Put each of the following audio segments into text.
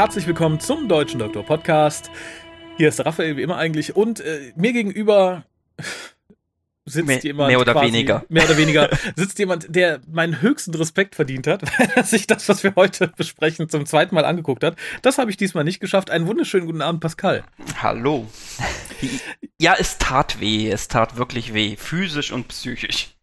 Herzlich willkommen zum Deutschen Doktor Podcast. Hier ist Raphael wie immer eigentlich und äh, mir gegenüber sitzt mehr, jemand mehr oder weniger mehr oder weniger sitzt jemand, der meinen höchsten Respekt verdient hat, weil er sich das, was wir heute besprechen, zum zweiten Mal angeguckt hat. Das habe ich diesmal nicht geschafft. Einen wunderschönen guten Abend, Pascal. Hallo. Ja, es tat weh. Es tat wirklich weh. Physisch und psychisch.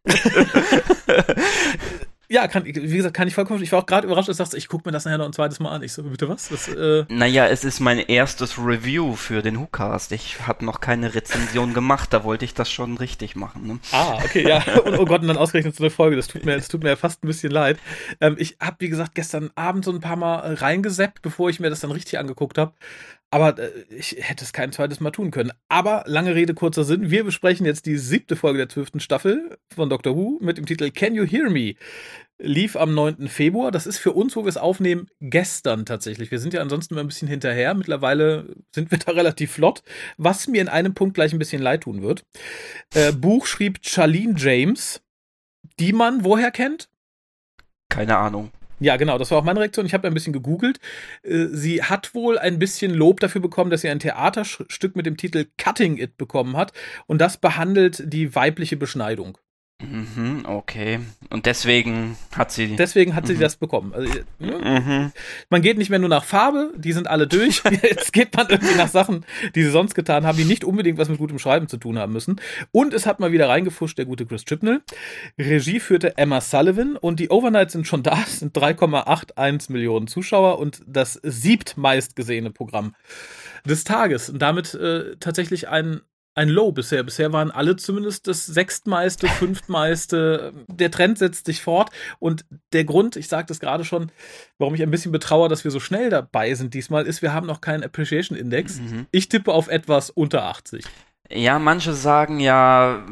Ja, kann, wie gesagt, kann ich vollkommen. Ich war auch gerade überrascht, dass du sagst, ich gucke mir das nachher noch ein zweites Mal an. Ich so, bitte was? Das, äh naja, es ist mein erstes Review für den WhoCast. Ich habe noch keine Rezension gemacht, da wollte ich das schon richtig machen. Ne? Ah, okay, ja. Und oh Gott, und dann ausgerechnet so eine Folge. Das tut mir, das tut mir fast ein bisschen leid. Ähm, ich habe, wie gesagt, gestern Abend so ein paar Mal reingeseppt, bevor ich mir das dann richtig angeguckt habe. Aber äh, ich hätte es kein zweites Mal tun können. Aber lange Rede, kurzer Sinn. Wir besprechen jetzt die siebte Folge der zwölften Staffel von Doctor Who mit dem Titel Can You Hear Me? Lief am 9. Februar. Das ist für uns, wo wir es aufnehmen, gestern tatsächlich. Wir sind ja ansonsten immer ein bisschen hinterher. Mittlerweile sind wir da relativ flott, was mir in einem Punkt gleich ein bisschen leid tun wird. Äh, Buch schrieb Charlene James, die man woher kennt? Keine Ahnung. Ja, genau, das war auch meine Reaktion. Ich habe ein bisschen gegoogelt. Äh, sie hat wohl ein bisschen Lob dafür bekommen, dass sie ein Theaterstück mit dem Titel Cutting It bekommen hat. Und das behandelt die weibliche Beschneidung. Mhm, okay. Und deswegen hat sie. Deswegen hat sie mhm. das bekommen. Also, ne? mhm. Man geht nicht mehr nur nach Farbe, die sind alle durch. Jetzt geht man irgendwie nach Sachen, die sie sonst getan haben, die nicht unbedingt was mit gutem Schreiben zu tun haben müssen. Und es hat mal wieder reingefuscht, der gute Chris Chibnall. Regie führte Emma Sullivan und die Overnights sind schon da, es sind 3,81 Millionen Zuschauer und das siebtmeist gesehene Programm des Tages. Und damit äh, tatsächlich ein ein Low bisher. Bisher waren alle zumindest das sechstmeiste, fünftmeiste. Der Trend setzt sich fort. Und der Grund, ich sagte es gerade schon, warum ich ein bisschen betrauere, dass wir so schnell dabei sind diesmal, ist, wir haben noch keinen Appreciation Index. Mhm. Ich tippe auf etwas unter 80. Ja, manche sagen ja,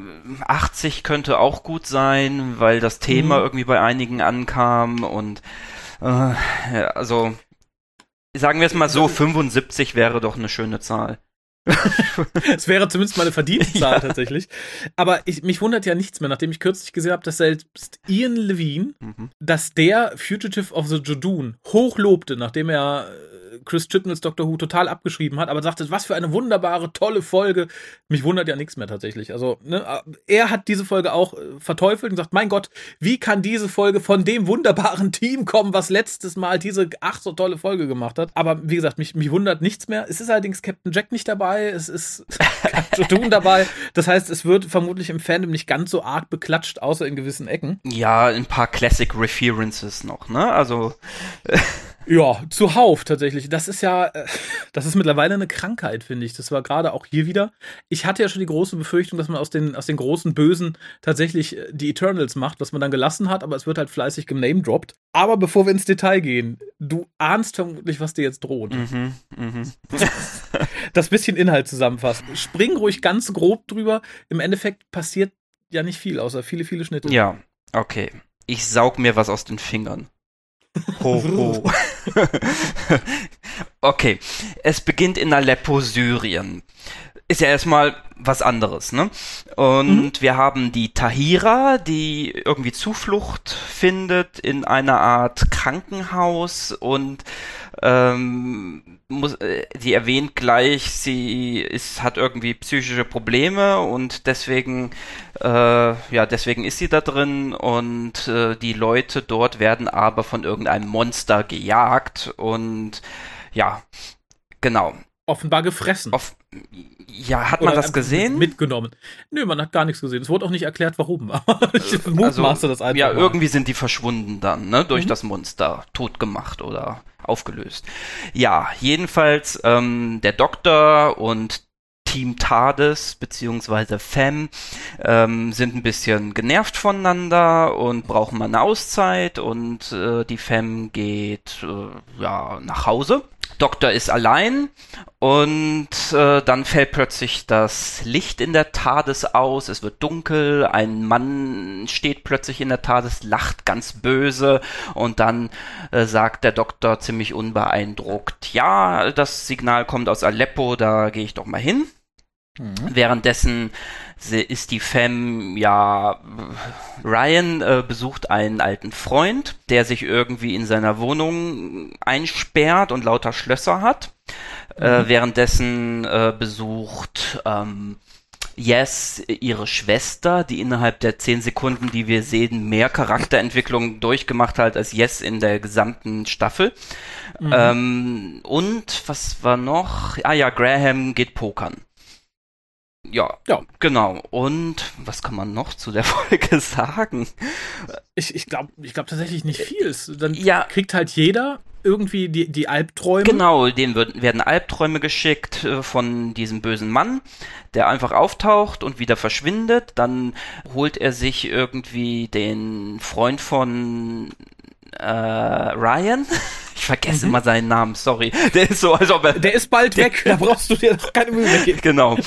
80 könnte auch gut sein, weil das Thema mhm. irgendwie bei einigen ankam und äh, also sagen wir es mal so, 75 wäre doch eine schöne Zahl. Es wäre zumindest mal eine verdiente Zahl ja. tatsächlich. Aber ich, mich wundert ja nichts mehr, nachdem ich kürzlich gesehen habe, dass selbst Ian Levine, mhm. dass der Fugitive of the Jadoon hochlobte, nachdem er Chris Chibnalls Doctor Who total abgeschrieben hat, aber sagte, was für eine wunderbare, tolle Folge. Mich wundert ja nichts mehr tatsächlich. Also, ne, er hat diese Folge auch äh, verteufelt und sagt, mein Gott, wie kann diese Folge von dem wunderbaren Team kommen, was letztes Mal diese ach so tolle Folge gemacht hat. Aber wie gesagt, mich, mich wundert nichts mehr. Es ist allerdings Captain Jack nicht dabei, es ist Captain dabei. Das heißt, es wird vermutlich im Fandom nicht ganz so arg beklatscht, außer in gewissen Ecken. Ja, ein paar Classic References noch, ne? Also. Ja, zuhauf tatsächlich. Das ist ja, äh, das ist mittlerweile eine Krankheit, finde ich. Das war gerade auch hier wieder. Ich hatte ja schon die große Befürchtung, dass man aus den, aus den großen Bösen tatsächlich äh, die Eternals macht, was man dann gelassen hat, aber es wird halt fleißig genamedroppt. Aber bevor wir ins Detail gehen, du ahnst vermutlich, was dir jetzt droht. Mhm, mh. das bisschen Inhalt zusammenfassen. Spring ruhig ganz grob drüber. Im Endeffekt passiert ja nicht viel, außer viele, viele Schnitte. Ja, okay. Ich saug mir was aus den Fingern. Ho, ho. okay, es beginnt in Aleppo, Syrien. Ist ja erstmal was anderes, ne? Und mhm. wir haben die Tahira, die irgendwie Zuflucht findet in einer Art Krankenhaus und ähm, muss, äh, die erwähnt gleich, sie ist, hat irgendwie psychische Probleme und deswegen, äh, ja, deswegen ist sie da drin und äh, die Leute dort werden aber von irgendeinem Monster gejagt und ja, genau. Offenbar gefressen. Off ja, hat Oder man das gesehen? Mitgenommen. Nö, man hat gar nichts gesehen. Es wurde auch nicht erklärt, warum. Ich mutmaße also, das einfach. Ja, mal. irgendwie sind die verschwunden dann, ne? Durch mhm. das Monster. Tot gemacht oder aufgelöst. Ja, jedenfalls ähm, der Doktor und Team TARDIS beziehungsweise FEM ähm, sind ein bisschen genervt voneinander und brauchen mal eine Auszeit und äh, die FEM geht äh, ja nach Hause Doktor ist allein und äh, dann fällt plötzlich das Licht in der TARDIS aus, es wird dunkel, ein Mann steht plötzlich in der TARDIS, lacht ganz böse und dann äh, sagt der Doktor ziemlich unbeeindruckt, ja, das Signal kommt aus Aleppo, da gehe ich doch mal hin. Mhm. Währenddessen ist die Femme, ja, Ryan äh, besucht einen alten Freund, der sich irgendwie in seiner Wohnung einsperrt und lauter Schlösser hat. Äh, mhm. Äh, währenddessen äh, besucht ähm, Yes ihre Schwester, die innerhalb der zehn Sekunden, die wir sehen, mehr Charakterentwicklung durchgemacht hat als Yes in der gesamten Staffel. Mhm. Ähm, und was war noch? Ah ja, Graham geht pokern. Ja, ja, genau. Und was kann man noch zu der Folge sagen? Ich, ich glaube ich glaub tatsächlich nicht viel. Dann ja. kriegt halt jeder irgendwie die, die Albträume. Genau, denen wird, werden Albträume geschickt äh, von diesem bösen Mann, der einfach auftaucht und wieder verschwindet. Dann holt er sich irgendwie den Freund von äh, Ryan. Ich vergesse mhm. immer seinen Namen, sorry. Der ist so, als ob er. Der ist bald weg, da brauchst du dir doch keine Mühe mehr geben. Genau.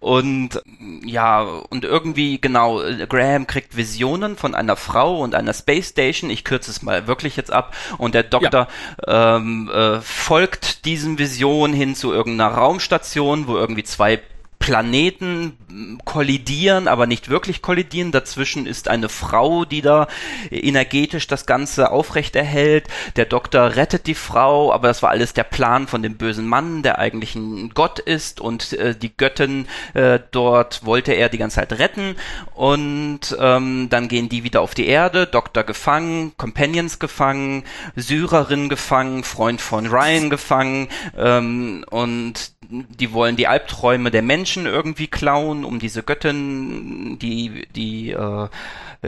Und ja, und irgendwie, genau, Graham kriegt Visionen von einer Frau und einer Space Station. Ich kürze es mal wirklich jetzt ab. Und der Doktor ja. ähm, äh, folgt diesen Visionen hin zu irgendeiner Raumstation, wo irgendwie zwei Planeten kollidieren, aber nicht wirklich kollidieren. Dazwischen ist eine Frau, die da energetisch das Ganze aufrechterhält. Der Doktor rettet die Frau, aber das war alles der Plan von dem bösen Mann, der eigentlich ein Gott ist und äh, die Göttin äh, dort wollte er die ganze Zeit retten und ähm, dann gehen die wieder auf die Erde, Doktor gefangen, Companions gefangen, Syrerin gefangen, Freund von Ryan gefangen ähm, und die wollen die Albträume der Menschen irgendwie klauen, um diese Göttin, die, die äh,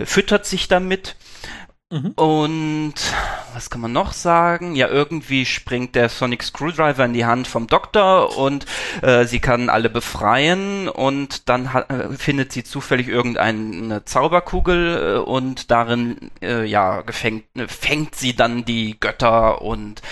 füttert sich damit. Mhm. Und was kann man noch sagen? Ja, irgendwie springt der Sonic Screwdriver in die Hand vom Doktor und äh, sie kann alle befreien und dann hat, äh, findet sie zufällig irgendeine Zauberkugel äh, und darin äh, ja gefängt, äh, fängt sie dann die Götter und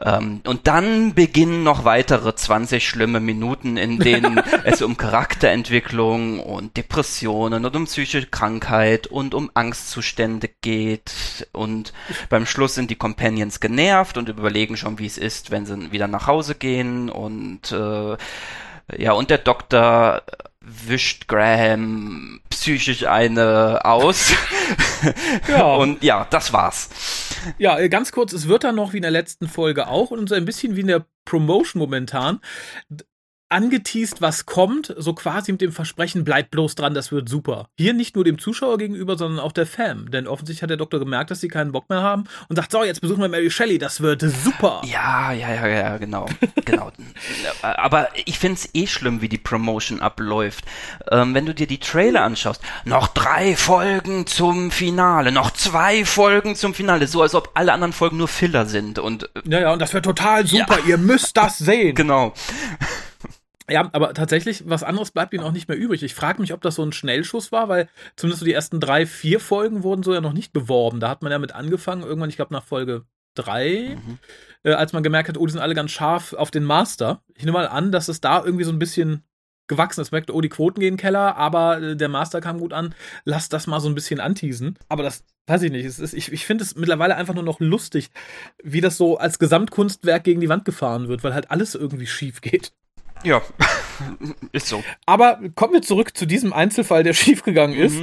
ähm, und dann beginnen noch weitere 20 schlimme Minuten, in denen es um Charakterentwicklung und Depressionen und um psychische Krankheit und um Angstzustände geht. Und beim Schluss sind die Companions genervt und überlegen schon, wie es ist, wenn sie wieder nach Hause gehen. Und äh, ja, und der Doktor wischt Graham psychisch eine aus. ja. Und ja, das war's. Ja, ganz kurz, es wird dann noch wie in der letzten Folge auch und so ein bisschen wie in der Promotion momentan angeteased, was kommt, so quasi mit dem Versprechen, bleibt bloß dran, das wird super. Hier nicht nur dem Zuschauer gegenüber, sondern auch der Fan. Denn offensichtlich hat der Doktor gemerkt, dass sie keinen Bock mehr haben und sagt, so, jetzt besuchen wir Mary Shelley, das wird super. Ja, ja, ja, ja, genau. genau. Aber ich finde es eh schlimm, wie die Promotion abläuft. Ähm, wenn du dir die Trailer anschaust, noch drei Folgen zum Finale, noch zwei Folgen zum Finale, so als ob alle anderen Folgen nur Filler sind und. Äh, ja, ja, und das wird total super, ja. ihr müsst das sehen. Genau. Ja, aber tatsächlich, was anderes bleibt ihnen auch nicht mehr übrig. Ich frage mich, ob das so ein Schnellschuss war, weil zumindest so die ersten drei, vier Folgen wurden so ja noch nicht beworben. Da hat man ja mit angefangen, irgendwann, ich glaube, nach Folge drei, mhm. äh, als man gemerkt hat, oh, die sind alle ganz scharf auf den Master. Ich nehme mal an, dass es da irgendwie so ein bisschen gewachsen ist. Merkt, oh, die Quoten gehen Keller, aber äh, der Master kam gut an. Lass das mal so ein bisschen anteasen. Aber das weiß ich nicht. Ist, ich ich finde es mittlerweile einfach nur noch lustig, wie das so als Gesamtkunstwerk gegen die Wand gefahren wird, weil halt alles irgendwie schief geht. Ja, ist so. Aber kommen wir zurück zu diesem Einzelfall, der schiefgegangen mhm. ist.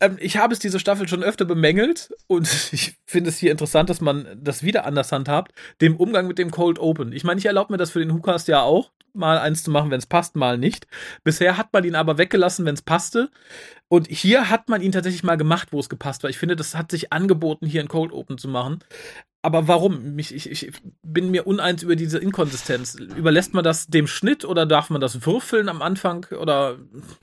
Ähm, ich habe es diese Staffel schon öfter bemängelt und ich finde es hier interessant, dass man das wieder anders handhabt, dem Umgang mit dem Cold Open. Ich meine, ich erlaube mir das für den Hookast ja auch, mal eins zu machen, wenn es passt, mal nicht. Bisher hat man ihn aber weggelassen, wenn es passte. Und hier hat man ihn tatsächlich mal gemacht, wo es gepasst war. Ich finde, das hat sich angeboten, hier ein Cold Open zu machen aber warum? Ich, ich, ich bin mir uneins über diese Inkonsistenz. Überlässt man das dem Schnitt oder darf man das würfeln am Anfang? Oder?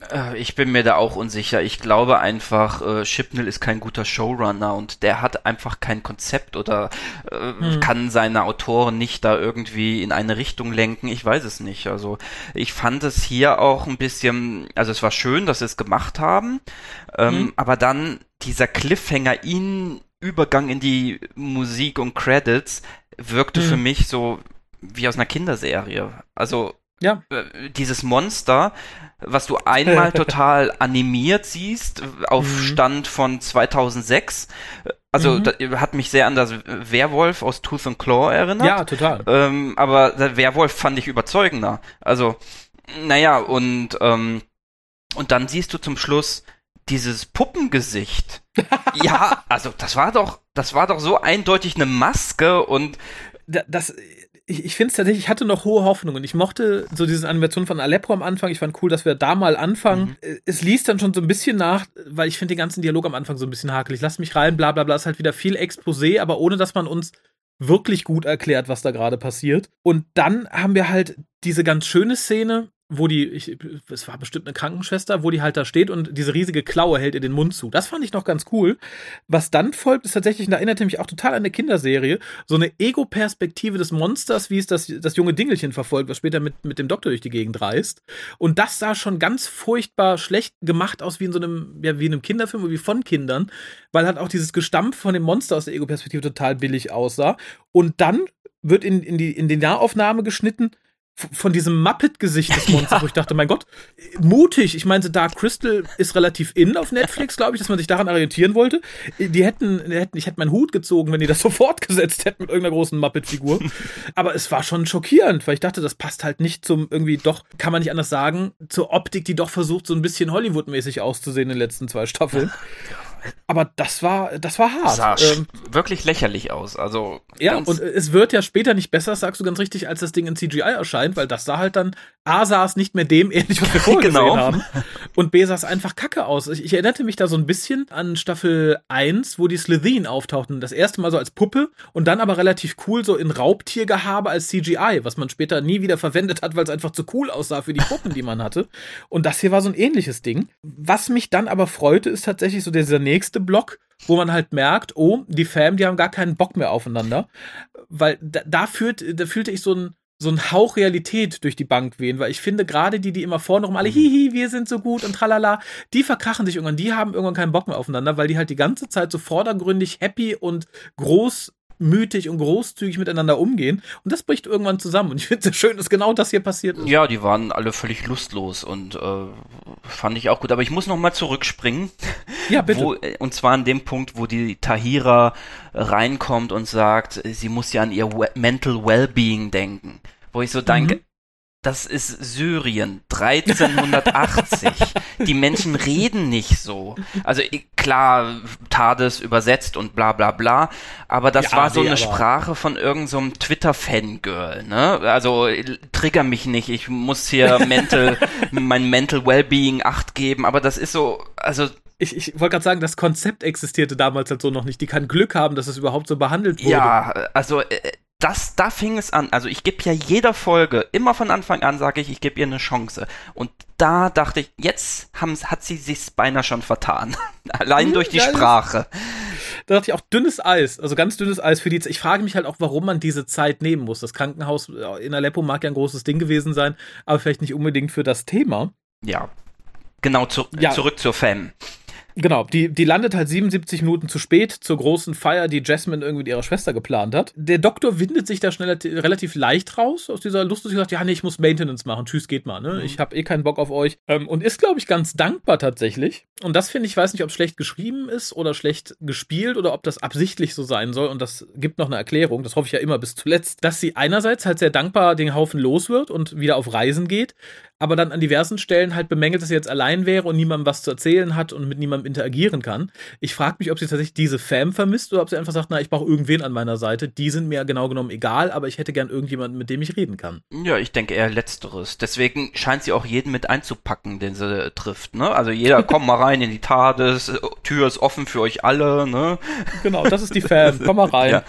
Äh, ich bin mir da auch unsicher. Ich glaube einfach, äh, Chipnell ist kein guter Showrunner und der hat einfach kein Konzept oder äh, hm. kann seine Autoren nicht da irgendwie in eine Richtung lenken. Ich weiß es nicht. Also ich fand es hier auch ein bisschen, also es war schön, dass sie es gemacht haben, ähm, hm. aber dann dieser Cliffhanger ihn Übergang in die Musik und Credits wirkte mhm. für mich so wie aus einer Kinderserie. Also ja. Äh, dieses Monster, was du einmal total animiert siehst, auf mhm. Stand von 2006. Also mhm. hat mich sehr an das Werwolf aus Tooth and Claw erinnert. Ja, total. Ähm, aber der Werwolf fand ich überzeugender. Also Naja, und, ähm, und dann siehst du zum Schluss dieses Puppengesicht. ja, also das war doch, das war doch so eindeutig eine Maske und das, ich, ich finde es tatsächlich, ich hatte noch hohe Hoffnungen. Ich mochte so diese Animation von Aleppo am Anfang. Ich fand cool, dass wir da mal anfangen. Mhm. Es liest dann schon so ein bisschen nach, weil ich finde den ganzen Dialog am Anfang so ein bisschen hakelig. Lass mich rein, bla bla bla. Ist halt wieder viel Exposé, aber ohne dass man uns wirklich gut erklärt, was da gerade passiert. Und dann haben wir halt diese ganz schöne Szene, wo die, ich, es war bestimmt eine Krankenschwester, wo die halt da steht und diese riesige Klaue hält ihr den Mund zu. Das fand ich noch ganz cool. Was dann folgt, ist tatsächlich, da erinnerte mich auch total an eine Kinderserie, so eine Ego-Perspektive des Monsters, wie es das, das junge Dingelchen verfolgt, was später mit, mit dem Doktor durch die Gegend reist. Und das sah schon ganz furchtbar schlecht gemacht aus, wie in so einem, ja, wie in einem Kinderfilm, wie von Kindern, weil halt auch dieses Gestampf von dem Monster aus der Ego-Perspektive total billig aussah. Und dann wird in, in, die, in die Nahaufnahme geschnitten, von diesem Muppet-Gesicht des Monsters, ja. wo ich dachte, mein Gott, mutig. Ich meinte, Dark Crystal ist relativ in auf Netflix, glaube ich, dass man sich daran orientieren wollte. Die hätten, die hätten, ich hätte meinen Hut gezogen, wenn die das so fortgesetzt hätten mit irgendeiner großen Muppet-Figur. Aber es war schon schockierend, weil ich dachte, das passt halt nicht zum irgendwie doch, kann man nicht anders sagen, zur Optik, die doch versucht, so ein bisschen Hollywood-mäßig auszusehen in den letzten zwei Staffeln. Ja aber das war, das war hart. Sah ähm, wirklich lächerlich aus. Also ja, und es wird ja später nicht besser, sagst du ganz richtig, als das Ding in CGI erscheint, weil das sah halt dann A sah es nicht mehr dem ähnlich, was wir vorher genau. gesehen haben. Und B sah es einfach kacke aus. Ich, ich, erinnerte mich da so ein bisschen an Staffel 1, wo die Slitheen auftauchten. Das erste Mal so als Puppe und dann aber relativ cool so in Raubtiergehabe als CGI, was man später nie wieder verwendet hat, weil es einfach zu cool aussah für die Puppen, die man hatte. Und das hier war so ein ähnliches Ding. Was mich dann aber freute, ist tatsächlich so dieser nächste Block, wo man halt merkt, oh, die Fam, die haben gar keinen Bock mehr aufeinander. Weil da, da, führt, da fühlte ich so ein so ein Hauch Realität durch die Bank wehen, weil ich finde, gerade die, die immer vorne rum alle, mhm. hihi, wir sind so gut und tralala, die verkrachen sich irgendwann, die haben irgendwann keinen Bock mehr aufeinander, weil die halt die ganze Zeit so vordergründig happy und groß mütig und großzügig miteinander umgehen. Und das bricht irgendwann zusammen. Und ich finde es schön, dass genau das hier passiert ist. Ja, die waren alle völlig lustlos und äh, fand ich auch gut. Aber ich muss noch mal zurückspringen. Ja, bitte. Wo, äh, und zwar an dem Punkt, wo die Tahira reinkommt und sagt, sie muss ja an ihr Mental Wellbeing denken. Wo ich so denke, mhm das ist Syrien 1380. die Menschen reden nicht so. Also klar, Tades übersetzt und bla bla bla, aber das ja, war so nee, eine Sprache von irgendeinem so Twitter-Fangirl, ne? Also trigger mich nicht, ich muss hier mental, mein Mental Wellbeing Acht geben, aber das ist so, also ich, ich wollte gerade sagen, das Konzept existierte damals halt so noch nicht. Die kann Glück haben, dass es überhaupt so behandelt wurde. Ja, also äh, das, da fing es an. Also ich gebe ja jeder Folge, immer von Anfang an sage ich, ich gebe ihr eine Chance. Und da dachte ich, jetzt haben, hat sie sich's beinahe schon vertan. Allein hm, durch die Sprache. Da dachte ich auch dünnes Eis, also ganz dünnes Eis für die Zeit. Ich frage mich halt auch, warum man diese Zeit nehmen muss. Das Krankenhaus in Aleppo mag ja ein großes Ding gewesen sein, aber vielleicht nicht unbedingt für das Thema. Ja. Genau, zu, ja. zurück zur Fam. Genau, die, die landet halt 77 Minuten zu spät zur großen Feier, die Jasmine irgendwie mit ihrer Schwester geplant hat. Der Doktor windet sich da schnell relativ leicht raus aus dieser Lust und sagt, ja, nee, ich muss Maintenance machen, tschüss, geht mal, ne? Mhm. Ich habe eh keinen Bock auf euch. Ähm, und ist, glaube ich, ganz dankbar tatsächlich. Und das finde ich, weiß nicht, ob es schlecht geschrieben ist oder schlecht gespielt oder ob das absichtlich so sein soll. Und das gibt noch eine Erklärung, das hoffe ich ja immer bis zuletzt, dass sie einerseits halt sehr dankbar den Haufen los wird und wieder auf Reisen geht, aber dann an diversen Stellen halt bemängelt, dass sie jetzt allein wäre und niemandem was zu erzählen hat und mit niemandem interagieren kann. Ich frage mich, ob sie tatsächlich diese Fam vermisst oder ob sie einfach sagt, na, ich brauche irgendwen an meiner Seite. Die sind mir genau genommen egal, aber ich hätte gern irgendjemanden, mit dem ich reden kann. Ja, ich denke eher letzteres. Deswegen scheint sie auch jeden mit einzupacken, den sie trifft, ne? Also jeder kommt mal rein in die TARDIS, Tür ist offen für euch alle, ne? Genau, das ist die Fam. Komm mal rein. Ja.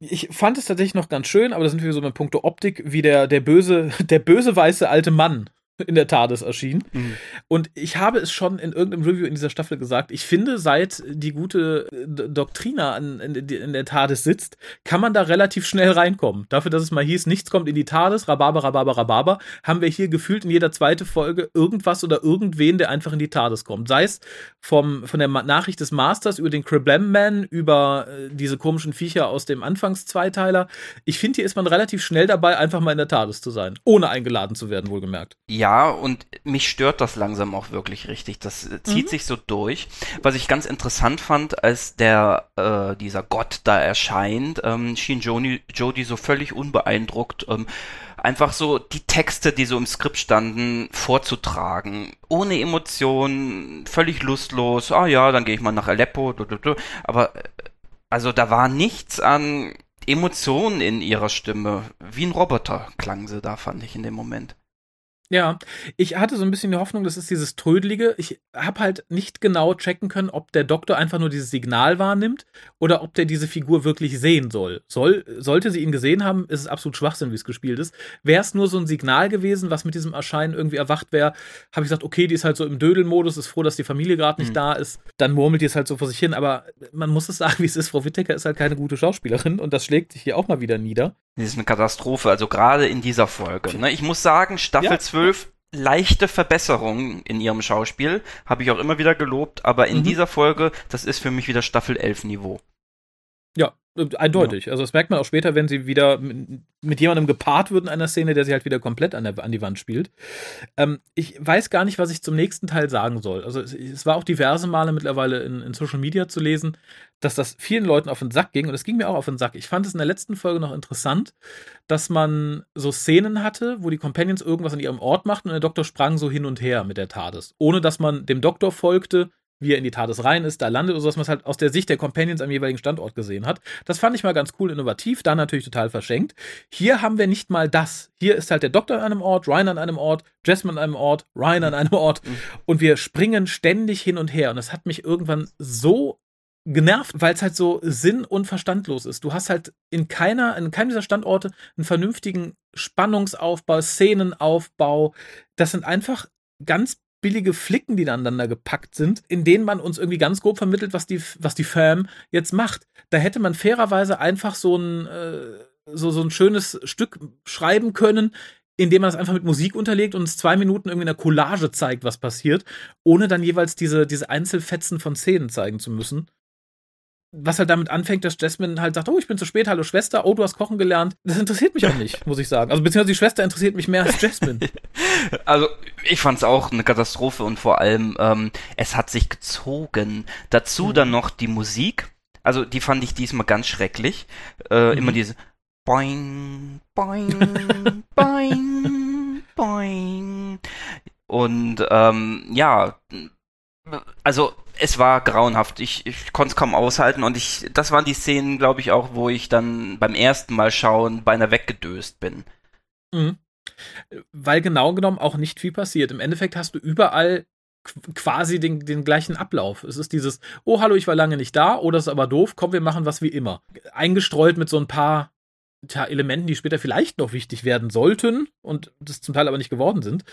Ich fand es tatsächlich noch ganz schön, aber da sind wir so mit Punkto Optik, wie der, der böse, der böse weiße alte Mann in der TARDIS erschien. Mhm. Und ich habe es schon in irgendeinem Review in dieser Staffel gesagt, ich finde, seit die gute äh, Doktrina in, in, in, der TARDIS sitzt, kann man da relativ schnell reinkommen. Dafür, dass es mal hieß, nichts kommt in die TARDIS, Rhabarber, Rhabarber, Rhabarber, haben wir hier gefühlt in jeder zweite Folge irgendwas oder irgendwen, der einfach in die TARDIS kommt. Sei es vom, von der Nachricht des Masters über den Criblam Man, über äh, diese komischen Viecher aus dem Anfangszweiteiler. Ich finde, hier ist man relativ schnell dabei, einfach mal in der TARDIS zu sein. Ohne eingeladen zu werden, wohlgemerkt. Ja, ja, und mich stört das langsam auch wirklich richtig. Das äh, zieht mhm. sich so durch. Was ich ganz interessant fand, als der äh, dieser Gott da erscheint, ähm, schien Joni, Jodie so völlig unbeeindruckt. Ähm, einfach so die Texte, die so im Skript standen, vorzutragen. Ohne Emotionen, völlig lustlos. Ah ja, dann gehe ich mal nach Aleppo. Aber äh, also da war nichts an Emotionen in ihrer Stimme. Wie ein Roboter klang sie da, fand ich in dem Moment. Ja, ich hatte so ein bisschen die Hoffnung, das ist dieses Trödelige. Ich habe halt nicht genau checken können, ob der Doktor einfach nur dieses Signal wahrnimmt oder ob der diese Figur wirklich sehen soll. soll sollte sie ihn gesehen haben, ist es absolut Schwachsinn, wie es gespielt ist. Wäre es nur so ein Signal gewesen, was mit diesem Erscheinen irgendwie erwacht wäre, habe ich gesagt, okay, die ist halt so im Dödelmodus, ist froh, dass die Familie gerade nicht mhm. da ist. Dann murmelt die es halt so vor sich hin. Aber man muss es sagen, wie es ist. Frau Wittecker ist halt keine gute Schauspielerin und das schlägt sich hier auch mal wieder nieder. Das ist eine Katastrophe, also gerade in dieser Folge. Ne? Ich muss sagen, Staffel ja. 12 leichte Verbesserungen in ihrem Schauspiel, habe ich auch immer wieder gelobt, aber in mhm. dieser Folge, das ist für mich wieder Staffel 11 Niveau. Eindeutig. Ja. Also das merkt man auch später, wenn sie wieder mit, mit, jemandem gepaart wird in einer Szene, der sie halt wieder komplett an, der, an die Wand spielt. Ähm, ich weiß gar nicht, was ich zum nächsten Teil sagen soll. Also es, es war auch diverse Male mittlerweile in, in, Social Media zu lesen, dass das vielen Leuten auf den Sack ging und es ging mir auch auf den Sack. Ich fand es in der letzten Folge noch interessant, dass man so Szenen hatte, wo die Companions irgendwas an ihrem Ort machten und der Doktor sprang so hin und her mit der TARDIS, ohne dass man dem Doktor folgte, wie er in die TARDIS rein ist, da landet oder so, dass man es halt aus der Sicht der Companions am jeweiligen Standort gesehen hat. Das fand ich mal ganz cool, innovativ, da natürlich total verschenkt. Hier haben wir nicht mal das. Hier ist halt der Doktor an einem Ort, Ryan an einem Ort, Jasmine an einem Ort, Ryan an einem Ort mhm. und wir springen ständig hin und her und das hat mich irgendwann so genervt, weil es halt so sinn- und verstandlos ist. Du hast halt in keiner, in keinem dieser Standorte einen vernünftigen Spannungsaufbau, Szenenaufbau. Das sind einfach ganz billige Flicken, die aneinander gepackt sind, in denen man uns irgendwie ganz grob vermittelt, was die, was die Fam jetzt macht. Da hätte man fairerweise einfach so ein, äh, so, so ein schönes Stück schreiben können, indem man es einfach mit Musik unterlegt und uns zwei Minuten irgendwie in der Collage zeigt, was passiert, ohne dann jeweils diese, diese Einzelfetzen von Szenen zeigen zu müssen was halt damit anfängt, dass Jasmine halt sagt, oh, ich bin zu spät, hallo Schwester, oh, du hast kochen gelernt. Das interessiert mich auch nicht, muss ich sagen. Also beziehungsweise die Schwester interessiert mich mehr als Jasmine. also ich fand es auch eine Katastrophe und vor allem, ähm, es hat sich gezogen. Dazu mhm. dann noch die Musik. Also die fand ich diesmal ganz schrecklich. Äh, mhm. Immer diese Boing, Boing, Boing, Boing. Und ähm, ja, also es war grauenhaft. Ich, ich konnte es kaum aushalten und ich, das waren die Szenen, glaube ich, auch, wo ich dann beim ersten Mal schauen beinahe weggedöst bin. Mhm. Weil genau genommen auch nicht viel passiert. Im Endeffekt hast du überall quasi den, den gleichen Ablauf. Es ist dieses, oh hallo, ich war lange nicht da, oh, ist aber doof, komm, wir machen was wie immer. Eingestreut mit so ein paar tja, Elementen, die später vielleicht noch wichtig werden sollten und das zum Teil aber nicht geworden sind.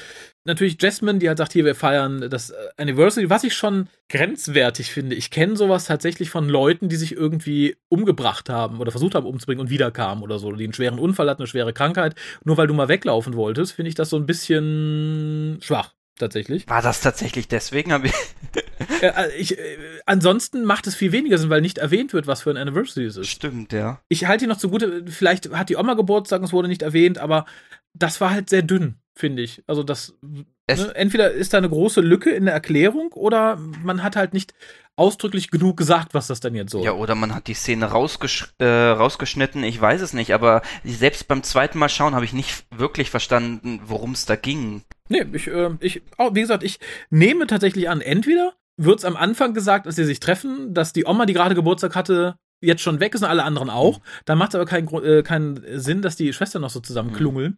Natürlich Jasmine, die halt sagt, hier, wir feiern das äh, Anniversary, was ich schon grenzwertig finde. Ich kenne sowas tatsächlich von Leuten, die sich irgendwie umgebracht haben oder versucht haben umzubringen und wiederkamen oder so, die einen schweren Unfall hatten, eine schwere Krankheit. Nur weil du mal weglaufen wolltest, finde ich das so ein bisschen schwach tatsächlich. War das tatsächlich deswegen? Hab ich äh, ich, äh, ansonsten macht es viel weniger Sinn, weil nicht erwähnt wird, was für ein Anniversary es ist. Stimmt, ja. Ich halte ihn noch zugute, vielleicht hat die Oma Geburtstag, es wurde nicht erwähnt, aber das war halt sehr dünn, finde ich. Also das, ne, entweder ist da eine große Lücke in der Erklärung oder man hat halt nicht ausdrücklich genug gesagt, was das denn jetzt soll. Ja, oder man hat die Szene rausgesch äh, rausgeschnitten, ich weiß es nicht, aber selbst beim zweiten Mal schauen habe ich nicht wirklich verstanden, worum es da ging. Nee, ich, äh, ich, oh, wie gesagt, ich nehme tatsächlich an, entweder wird es am Anfang gesagt, dass sie sich treffen, dass die Oma, die gerade Geburtstag hatte, jetzt schon weg ist und alle anderen auch. Dann macht es aber keinen äh, keinen Sinn, dass die Schwestern noch so zusammen klungeln. Mhm.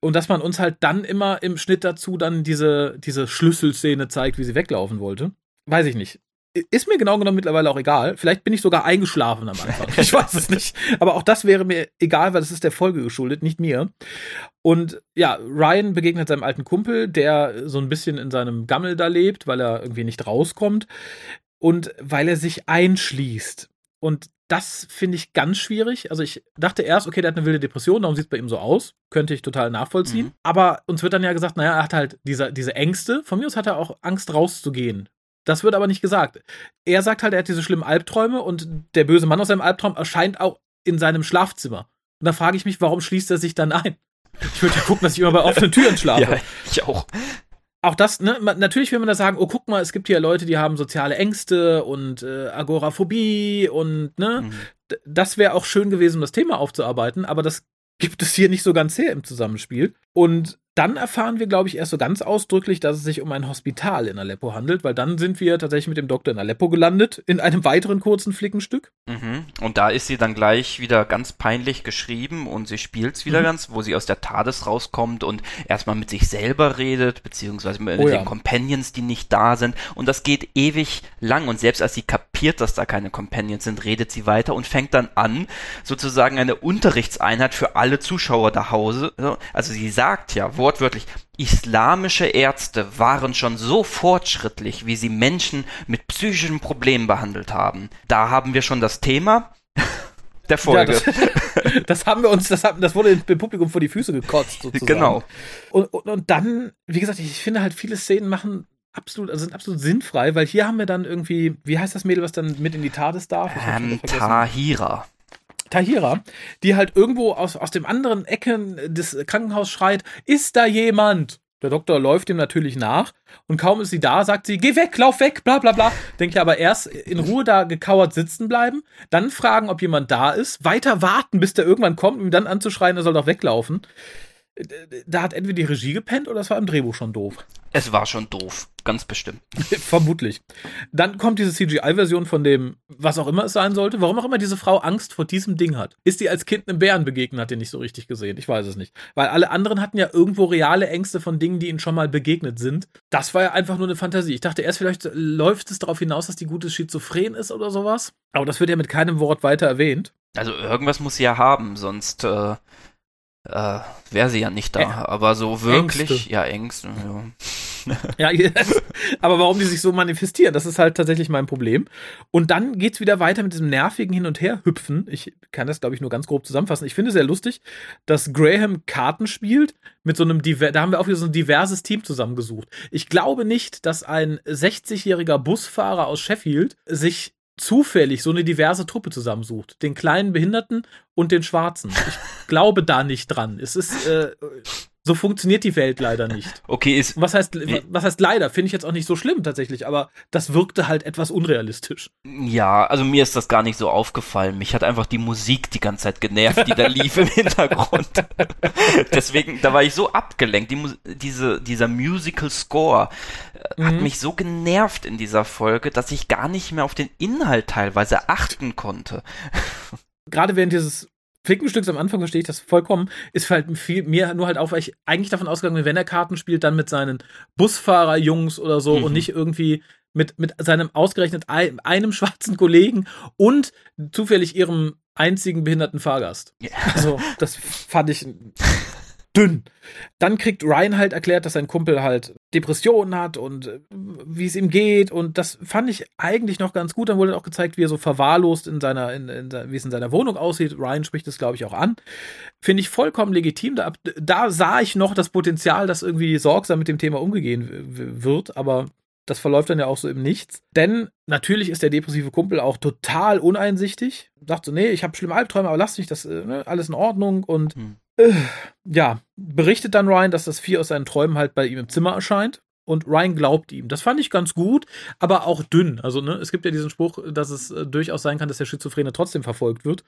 Und dass man uns halt dann immer im Schnitt dazu dann diese, diese Schlüsselszene zeigt, wie sie weglaufen wollte. Weiß ich nicht ist mir genau genommen mittlerweile auch egal. Vielleicht bin ich sogar eingeschlafen am Anfang. Ich weiß es nicht. Aber auch das wäre mir egal, weil das ist der Folge geschuldet, nicht mir. Und ja, Ryan begegnet seinem alten Kumpel, der so ein bisschen in seinem Gammel da lebt, weil er irgendwie nicht rauskommt und weil er sich einschließt. Und das finde ich ganz schwierig. Also ich dachte erst, okay, der hat eine wilde Depression, darum sieht es bei ihm so aus. Könnte ich total nachvollziehen. Mhm. Aber uns wird dann ja gesagt, naja, er hat halt diese, diese Ängste. Von mir aus hat er auch Angst rauszugehen. Das wird aber nicht gesagt. Er sagt halt, er hat diese schlimmen Albträume und der böse Mann aus seinem Albtraum erscheint auch in seinem Schlafzimmer. Und da frage ich mich, warum schließt er sich dann ein? Ich würde ja gucken, dass ich immer bei offenen Türen schlafe. ja, ich auch auch das, ne, natürlich will man da sagen, oh, guck mal, es gibt hier Leute, die haben soziale Ängste und äh, Agoraphobie und, ne, mhm. das wäre auch schön gewesen, um das Thema aufzuarbeiten, aber das gibt es hier nicht so ganz her im Zusammenspiel. Und dann erfahren wir, glaube ich, erst so ganz ausdrücklich, dass es sich um ein Hospital in Aleppo handelt, weil dann sind wir tatsächlich mit dem Doktor in Aleppo gelandet, in einem weiteren kurzen Flickenstück. Mhm. Und da ist sie dann gleich wieder ganz peinlich geschrieben und sie spielt es wieder mhm. ganz, wo sie aus der TARDIS rauskommt und erstmal mit sich selber redet, beziehungsweise mit, oh, den ja. Companions, die nicht da sind. Und das geht ewig lang und selbst als sie kapiert, dass da keine Companions sind, redet sie weiter und fängt dann an, sozusagen eine Unterrichtseinheit für alle Zuschauer da Hause. Also sie sagt ja, wo wortwörtlich, islamische Ärzte waren schon so fortschrittlich, wie sie Menschen mit psychischen Problemen behandelt haben. Da haben wir schon das Thema der Folge. Ja, das, das, haben wir uns, das, haben, das wurde dem Publikum vor die Füße gekotzt, sozusagen. Genau. Und, und, und dann, wie gesagt, ich finde halt, viele Szenen machen absolut, also sind absolut sinnfrei, weil hier haben wir dann irgendwie, wie heißt das Mädel, was dann mit in die TARDIS darf? Ähm, Tahira. Tahira, die halt irgendwo aus, aus dem anderen Ecken des Krankenhauses schreit, ist da jemand? Der Doktor läuft ihm natürlich nach und kaum ist sie da, sagt sie, geh weg, lauf weg, bla bla bla. Denke ich aber erst in Ruhe da gekauert sitzen bleiben, dann fragen, ob jemand da ist, weiter warten, bis der irgendwann kommt, um ihn dann anzuschreien, er soll doch weglaufen da hat entweder die Regie gepennt oder es war im Drehbuch schon doof. Es war schon doof, ganz bestimmt. Vermutlich. Dann kommt diese CGI-Version von dem, was auch immer es sein sollte. Warum auch immer diese Frau Angst vor diesem Ding hat. Ist die als Kind einem Bären begegnet, hat die nicht so richtig gesehen. Ich weiß es nicht. Weil alle anderen hatten ja irgendwo reale Ängste von Dingen, die ihnen schon mal begegnet sind. Das war ja einfach nur eine Fantasie. Ich dachte erst, vielleicht läuft es darauf hinaus, dass die gute Schizophren ist oder sowas. Aber das wird ja mit keinem Wort weiter erwähnt. Also irgendwas muss sie ja haben, sonst äh, äh, wäre sie ja nicht da. Ä aber so wirklich, Ängste. ja, Ängste. Ja. ja, aber warum die sich so manifestieren, das ist halt tatsächlich mein Problem. Und dann geht's wieder weiter mit diesem nervigen Hin- und Her-Hüpfen. Ich kann das, glaube ich, nur ganz grob zusammenfassen. Ich finde sehr lustig, dass Graham Karten spielt mit so einem, Diver da haben wir auch wieder so ein diverses Team zusammengesucht. Ich glaube nicht, dass ein 60-jähriger Busfahrer aus Sheffield sich zufällig so eine diverse Truppe zusammensucht. Den kleinen Behinderten und den Schwarzen. Ich glaube da nicht dran. Es ist, äh, so funktioniert die Welt leider nicht. Okay, ist. Was heißt, was heißt leider? Finde ich jetzt auch nicht so schlimm tatsächlich, aber das wirkte halt etwas unrealistisch. Ja, also mir ist das gar nicht so aufgefallen. Mich hat einfach die Musik die ganze Zeit genervt, die da lief im Hintergrund. Deswegen, da war ich so abgelenkt. Die, diese, dieser Musical Score äh, hat mhm. mich so genervt in dieser Folge, dass ich gar nicht mehr auf den Inhalt teilweise achten konnte. Gerade während dieses Flickenstücks am Anfang verstehe ich das vollkommen, ist halt viel, mir nur halt auch, weil ich eigentlich davon ausgegangen bin, wenn er Karten spielt, dann mit seinen Busfahrerjungs oder so mhm. und nicht irgendwie mit, mit seinem ausgerechnet ein, einem schwarzen Kollegen und zufällig ihrem einzigen behinderten Fahrgast. Yeah. Also, das fand ich dünn. Dann kriegt Ryan halt erklärt, dass sein Kumpel halt Depressionen hat und äh, wie es ihm geht. Und das fand ich eigentlich noch ganz gut. Dann wurde auch gezeigt, wie er so verwahrlost in seiner, in, in, wie es in seiner Wohnung aussieht. Ryan spricht das, glaube ich, auch an. Finde ich vollkommen legitim. Da, da sah ich noch das Potenzial, dass irgendwie sorgsam mit dem Thema umgehen wird, aber das verläuft dann ja auch so im Nichts. Denn natürlich ist der depressive Kumpel auch total uneinsichtig. Sagt so, nee, ich habe schlimme Albträume, aber lass mich, das äh, ne, alles in Ordnung. Und hm. Äh, ja, berichtet dann Ryan, dass das Vieh aus seinen Träumen halt bei ihm im Zimmer erscheint. Und Ryan glaubt ihm. Das fand ich ganz gut, aber auch dünn. Also, ne, es gibt ja diesen Spruch, dass es äh, durchaus sein kann, dass der Schizophrene trotzdem verfolgt wird.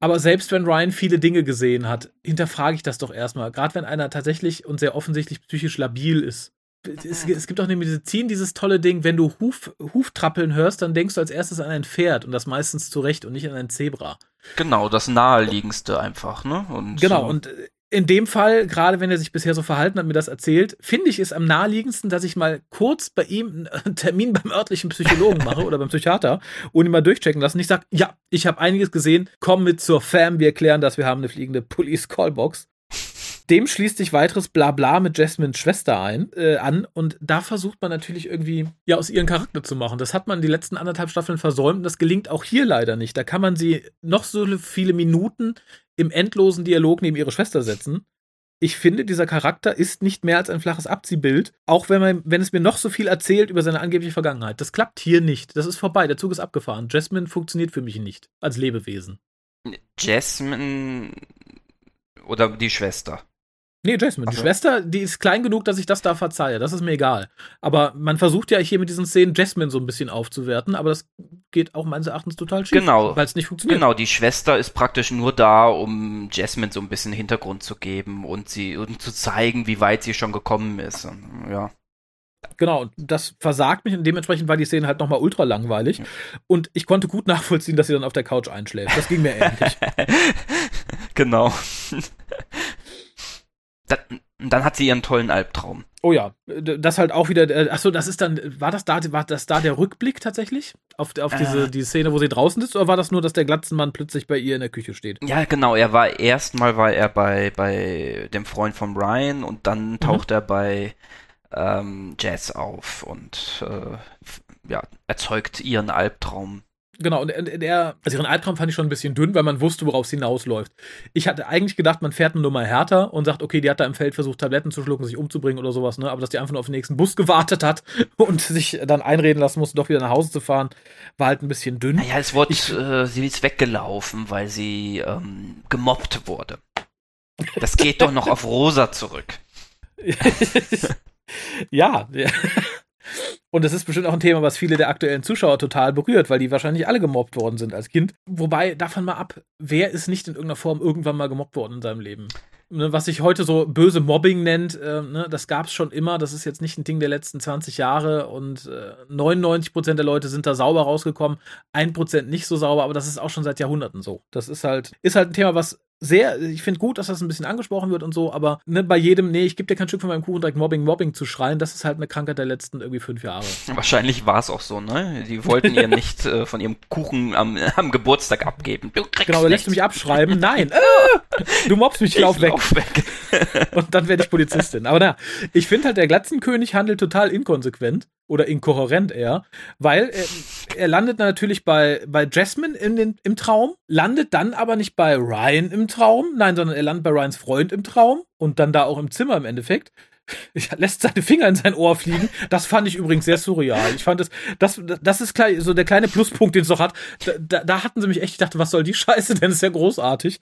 Aber selbst wenn Ryan viele Dinge gesehen hat, hinterfrage ich das doch erstmal. Gerade wenn einer tatsächlich und sehr offensichtlich psychisch labil ist. Es, es, gibt auch eine Medizin, dieses tolle Ding, wenn du Huf, Huftrappeln hörst, dann denkst du als erstes an ein Pferd und das meistens zurecht und nicht an ein Zebra. Genau, das naheliegendste einfach, ne? Und genau, so. und in dem Fall, gerade wenn er sich bisher so verhalten hat, mir das erzählt, finde ich es am naheliegendsten, dass ich mal kurz bei ihm einen Termin beim örtlichen Psychologen mache oder beim Psychiater und ihn mal durchchecken lassen. Ich sage, ja, ich habe einiges gesehen, komm mit zur Fam, wir erklären das, wir haben eine fliegende Police Callbox. Dem schließt sich weiteres Blabla mit Jasmines Schwester ein, äh, an und da versucht man natürlich irgendwie ja aus ihren Charakter zu machen. Das hat man die letzten anderthalb Staffeln versäumt und das gelingt auch hier leider nicht. Da kann man sie noch so viele Minuten im endlosen Dialog neben ihre Schwester setzen. Ich finde, dieser Charakter ist nicht mehr als ein flaches Abziehbild, auch wenn, man, wenn es mir noch so viel erzählt über seine angebliche Vergangenheit. Das klappt hier nicht. Das ist vorbei. Der Zug ist abgefahren. Jasmine funktioniert für mich nicht als Lebewesen. Jasmine oder die Schwester? Nee, Jasmine. Die Schwester, die ist klein genug, dass ich das da verzeihe. Das ist mir egal. Aber man versucht ja hier mit diesen Szenen Jasmine so ein bisschen aufzuwerten, aber das geht auch meines Erachtens total schief. Genau. Weil es nicht funktioniert. Genau, die Schwester ist praktisch nur da, um Jasmine so ein bisschen Hintergrund zu geben und sie und zu zeigen, wie weit sie schon gekommen ist. Ja. Genau, das versagt mich und dementsprechend war die Szene halt nochmal ultra langweilig. Und ich konnte gut nachvollziehen, dass sie dann auf der Couch einschläft. Das ging mir ähnlich. genau. Dann, dann hat sie ihren tollen Albtraum. Oh ja, das halt auch wieder, äh, achso, das ist dann, war das da, war das da der Rückblick tatsächlich? Auf, auf diese äh, die Szene, wo sie draußen ist, oder war das nur, dass der Glatzenmann plötzlich bei ihr in der Küche steht? Ja, genau, er war erstmal war er bei, bei dem Freund von Ryan und dann mhm. taucht mhm. er bei ähm, Jazz auf und äh, ja, erzeugt ihren Albtraum. Genau, und der, also ihren Albtraum fand ich schon ein bisschen dünn, weil man wusste, worauf es hinausläuft. Ich hatte eigentlich gedacht, man fährt eine Nummer härter und sagt, okay, die hat da im Feld versucht, Tabletten zu schlucken, sich umzubringen oder sowas, ne? Aber dass die einfach nur auf den nächsten Bus gewartet hat und sich dann einreden lassen musste, doch wieder nach Hause zu fahren, war halt ein bisschen dünn. Naja, es wurde, ich, äh, sie ist weggelaufen, weil sie ähm, gemobbt wurde. Das geht doch noch auf Rosa zurück. ja, ja. Und es ist bestimmt auch ein Thema, was viele der aktuellen Zuschauer total berührt, weil die wahrscheinlich alle gemobbt worden sind als Kind. Wobei, davon mal ab, wer ist nicht in irgendeiner Form irgendwann mal gemobbt worden in seinem Leben? Ne, was sich heute so böse Mobbing nennt, äh, ne, das gab es schon immer. Das ist jetzt nicht ein Ding der letzten 20 Jahre und äh, 99% der Leute sind da sauber rausgekommen, 1% nicht so sauber, aber das ist auch schon seit Jahrhunderten so. Das ist halt, ist halt ein Thema, was sehr, ich finde gut, dass das ein bisschen angesprochen wird und so, aber ne, bei jedem, nee, ich gebe dir kein Stück von meinem Kuchen direkt Mobbing, Mobbing zu schreien, das ist halt eine Krankheit der letzten irgendwie fünf Jahre. Wahrscheinlich war es auch so, ne? Die wollten ihr nicht äh, von ihrem Kuchen am, am Geburtstag abgeben. Du kriegst genau, lässt du mich abschreiben? Nein. Äh, du mobbst mich, ich lauf weg. Lauf weg. und dann werde ich Polizistin. Aber na, ich finde halt, der Glatzenkönig handelt total inkonsequent oder inkohärent eher, weil er, er, landet natürlich bei, bei Jasmine in den, im Traum, landet dann aber nicht bei Ryan im Traum, nein, sondern er landet bei Ryans Freund im Traum und dann da auch im Zimmer im Endeffekt. Lässt seine Finger in sein Ohr fliegen. Das fand ich übrigens sehr surreal. Ich fand das, das, das ist klar, so der kleine Pluspunkt, den es noch hat. Da, da, da, hatten sie mich echt, ich dachte, was soll die Scheiße denn? Das ist ja großarfliegen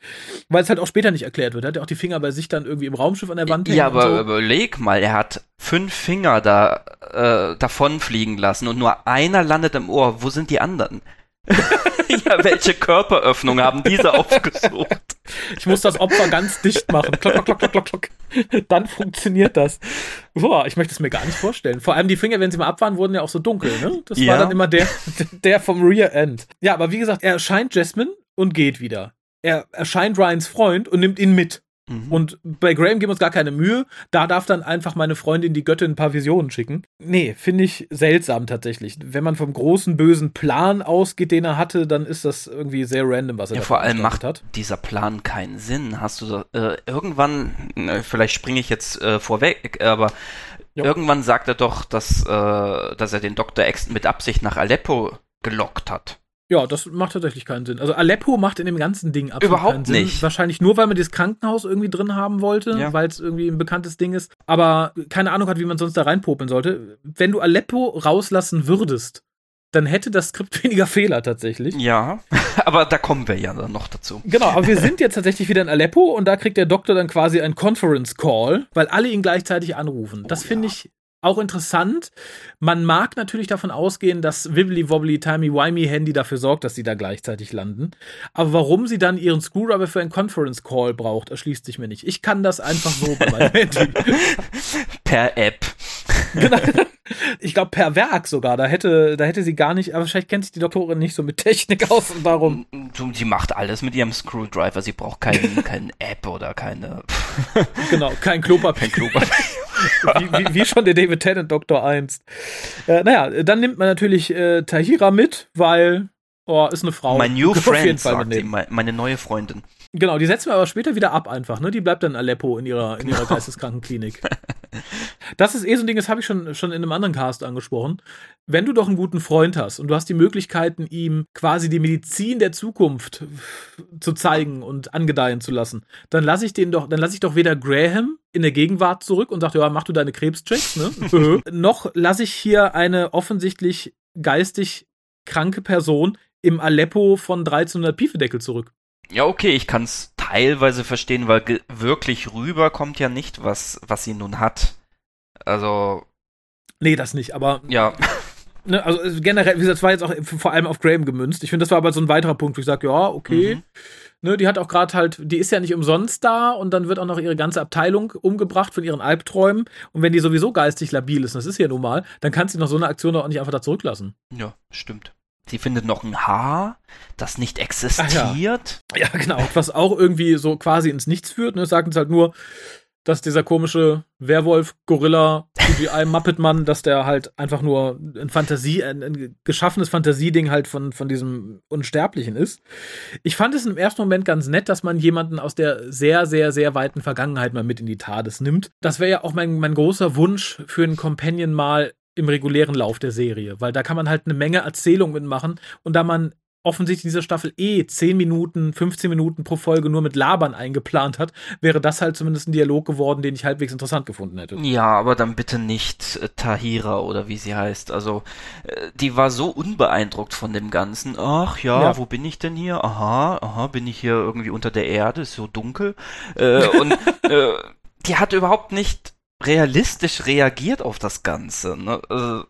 Weil es halt auch später nicht erklärt wird. Er hat ja auch die Finger bei sich dann irgendwie im Raumschiff an der Wand. Ja, aber so. überleg mal, er hat fünf Finger da äh, davon fliegen lassen und nur einer landet im Ohr. Wo sind die anderen? ja, welche Körperöffnung haben diese aufgesucht? Ich muss das Opfer ganz dicht machen. Klock, klock, klock, klock, klock. Dann funktioniert das. Boah, ich möchte es mir gar nicht vorstellen. Vor allem die Finger, wenn sie mal ab waren, wurden ja auch so dunkel, ne? Das ja. war dann immer der, der vom Rear End. Ja, aber wie gesagt, er erscheint Jasmine und geht wieder. Er erscheint Ryans Freund und nimmt ihn mit. Mhm. Und bei Graham geben wir uns gar keine Mühe. Da darf dann einfach meine Freundin die Göttin ein paar Visionen schicken. Nee, finde ich seltsam tatsächlich. Wenn man vom großen bösen Plan ausgeht, den er hatte, dann ist das irgendwie sehr random, was er ja, vor allem macht hat. dieser Plan keinen Sinn. Hast du äh, irgendwann, äh, vielleicht springe ich jetzt äh, vorweg, aber ja. irgendwann sagt er doch, dass, äh, dass er den Dr. X mit Absicht nach Aleppo gelockt hat. Ja, das macht tatsächlich keinen Sinn. Also Aleppo macht in dem ganzen Ding absolut Überhaupt keinen Sinn. nicht. Wahrscheinlich nur, weil man dieses Krankenhaus irgendwie drin haben wollte, ja. weil es irgendwie ein bekanntes Ding ist. Aber keine Ahnung hat, wie man sonst da reinpopeln sollte. Wenn du Aleppo rauslassen würdest, dann hätte das Skript weniger Fehler tatsächlich. Ja, aber da kommen wir ja dann noch dazu. Genau, aber wir sind jetzt tatsächlich wieder in Aleppo und da kriegt der Doktor dann quasi ein Conference Call, weil alle ihn gleichzeitig anrufen. Das oh, finde ja. ich auch interessant. Man mag natürlich davon ausgehen, dass Wibbly Wobbly Timey Wimey Handy dafür sorgt, dass sie da gleichzeitig landen. Aber warum sie dann ihren Screwdriver für einen Conference Call braucht, erschließt sich mir nicht. Ich kann das einfach so bei meinem Handy. Per App. Genau. Ich glaube per Werk sogar. Da hätte, da hätte sie gar nicht, aber vielleicht kennt sich die Doktorin nicht so mit Technik aus und darum. Sie macht alles mit ihrem Screwdriver. Sie braucht keinen kein App oder keine. Genau, kein Klopapier. Kein Klopapier. wie, wie, wie, schon der David Tennant Doktor einst. Äh, naja, dann nimmt man natürlich äh, Tahira mit, weil oh, ist eine Frau. Mein new friend, sagt sie, meine neue Freundin. Genau, die setzen wir aber später wieder ab einfach, ne? Die bleibt dann in Aleppo in ihrer, in ihrer Geisteskrankenklinik. das ist eh so ein Ding, das habe ich schon, schon in einem anderen Cast angesprochen. Wenn du doch einen guten Freund hast und du hast die Möglichkeiten, ihm quasi die Medizin der Zukunft zu zeigen und angedeihen zu lassen, dann lasse ich den doch, dann lasse ich doch weder Graham in der Gegenwart zurück und sage, ja, mach du deine Krebschecks, ne? noch lasse ich hier eine offensichtlich geistig kranke Person im Aleppo von 1300 Piefedeckel zurück. Ja, okay, ich kann es teilweise verstehen, weil wirklich rüber kommt ja nicht, was, was sie nun hat. Also. Nee, das nicht, aber. Ja. Ne, also generell, wie gesagt, das war jetzt auch vor allem auf Graham gemünzt. Ich finde, das war aber so ein weiterer Punkt, wo ich sage, ja, okay. Mhm. Ne, die hat auch gerade halt, die ist ja nicht umsonst da und dann wird auch noch ihre ganze Abteilung umgebracht von ihren Albträumen. Und wenn die sowieso geistig labil ist, und das ist ja nun mal, dann kannst du noch so eine Aktion auch nicht einfach da zurücklassen. Ja, stimmt. Sie findet noch ein Haar, das nicht existiert. Ja. ja. genau. Was auch irgendwie so quasi ins Nichts führt. Ne? Sagen es halt nur, dass dieser komische Werwolf, Gorilla, CGI, Muppet-Mann, dass der halt einfach nur ein Fantasie, ein, ein, geschaffenes Fantasieding halt von, von diesem Unsterblichen ist. Ich fand es im ersten Moment ganz nett, dass man jemanden aus der sehr, sehr, sehr weiten Vergangenheit mal mit in die TARDIS nimmt. Das wäre ja auch mein, mein großer Wunsch für einen Companion mal im regulären Lauf der Serie, weil da kann man halt eine Menge Erzählung mitmachen und da man offensichtlich in dieser Staffel eh 10 Minuten, 15 Minuten pro Folge nur mit Labern eingeplant hat, wäre das halt zumindest ein Dialog geworden, den ich halbwegs interessant gefunden hätte. Ja, aber dann bitte nicht äh, Tahira oder wie sie heißt. Also, äh, die war so unbeeindruckt von dem Ganzen. Ach ja, ja, wo bin ich denn hier? Aha, aha, bin ich hier irgendwie unter der Erde? Ist so dunkel. Äh, und äh, die hat überhaupt nicht realistisch reagiert auf das Ganze. Ne? Also,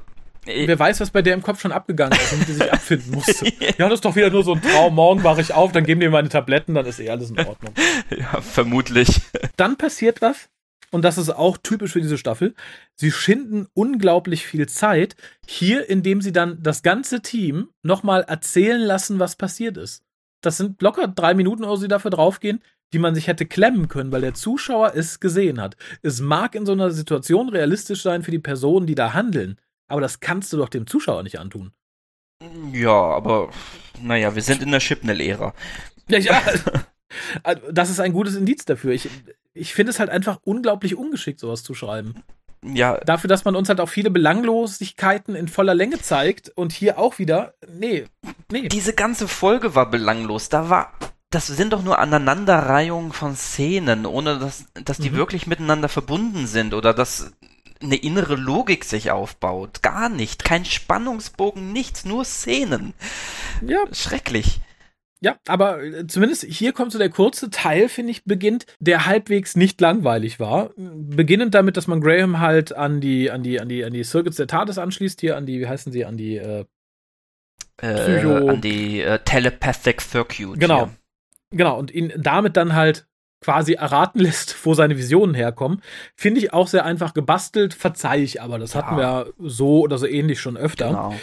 Wer weiß, was bei der im Kopf schon abgegangen ist, damit sie sich abfinden musste. ja, das ist doch wieder nur so ein Traum. Morgen wache ich auf, dann geben die meine Tabletten, dann ist eh alles in Ordnung. Ja, vermutlich. Dann passiert was, und das ist auch typisch für diese Staffel. Sie schinden unglaublich viel Zeit hier, indem sie dann das ganze Team nochmal erzählen lassen, was passiert ist. Das sind locker drei Minuten, wo sie dafür draufgehen, die man sich hätte klemmen können, weil der Zuschauer es gesehen hat. Es mag in so einer Situation realistisch sein für die Personen, die da handeln aber das kannst du doch dem Zuschauer nicht antun. Ja, aber naja, wir sind in der Chipnell-Ära. Ja, ja. Also, das ist ein gutes Indiz dafür. Ich, ich finde es halt einfach unglaublich ungeschickt, sowas zu schreiben. Ja. Dafür, dass man uns halt auch viele Belanglosigkeiten in voller Länge zeigt und hier auch wieder, nee, nee. Diese ganze Folge war belanglos. Da war, das sind doch nur Aneinanderreihungen von Szenen, ohne dass, dass die mhm. wirklich miteinander verbunden sind oder dass eine innere Logik sich aufbaut. Gar nicht. Kein Spannungsbogen, nichts, nur Szenen. Ja. Schrecklich. Ja, aber äh, zumindest hier kommt so der kurze Teil, finde ich, beginnt, der halbwegs nicht langweilig war. Beginnend damit, dass man Graham halt an die, an die, an die, an die Circuits der TARDIS anschließt, hier an die, wie heißen sie, an die, äh, Psycho. Äh, an die äh, Telepathic Circuit. Genau. Ja. Genau, und ihn damit dann halt quasi erraten lässt, wo seine Visionen herkommen. Finde ich auch sehr einfach gebastelt, verzeihe ich aber. Das ja. hatten wir so oder so ähnlich schon öfter. Genau.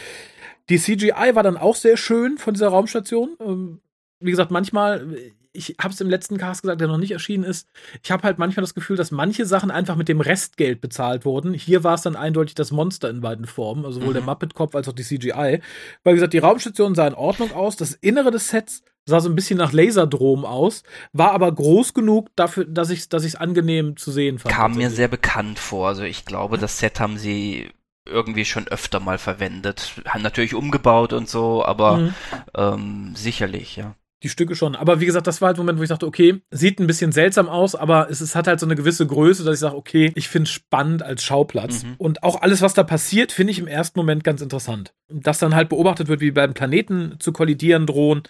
Die CGI war dann auch sehr schön von dieser Raumstation. Ähm, wie gesagt, manchmal, ich habe es im letzten Cast gesagt, der noch nicht erschienen ist. Ich habe halt manchmal das Gefühl, dass manche Sachen einfach mit dem Restgeld bezahlt wurden. Hier war es dann eindeutig das Monster in beiden Formen, also sowohl mhm. der Muppet-Kopf als auch die CGI. Weil, wie gesagt, die Raumstation sah in Ordnung aus. Das Innere des Sets sah so ein bisschen nach Laserdrom aus, war aber groß genug dafür, dass ich es dass angenehm zu sehen fand. Kam mir sehr bekannt vor. Also ich glaube, das Set haben sie irgendwie schon öfter mal verwendet. Haben natürlich umgebaut und so, aber mhm. ähm, sicherlich, ja die Stücke schon. Aber wie gesagt, das war halt ein Moment, wo ich dachte, okay, sieht ein bisschen seltsam aus, aber es, es hat halt so eine gewisse Größe, dass ich sage, okay, ich finde es spannend als Schauplatz. Mhm. Und auch alles, was da passiert, finde ich im ersten Moment ganz interessant. Dass dann halt beobachtet wird, wie beim Planeten zu kollidieren drohen,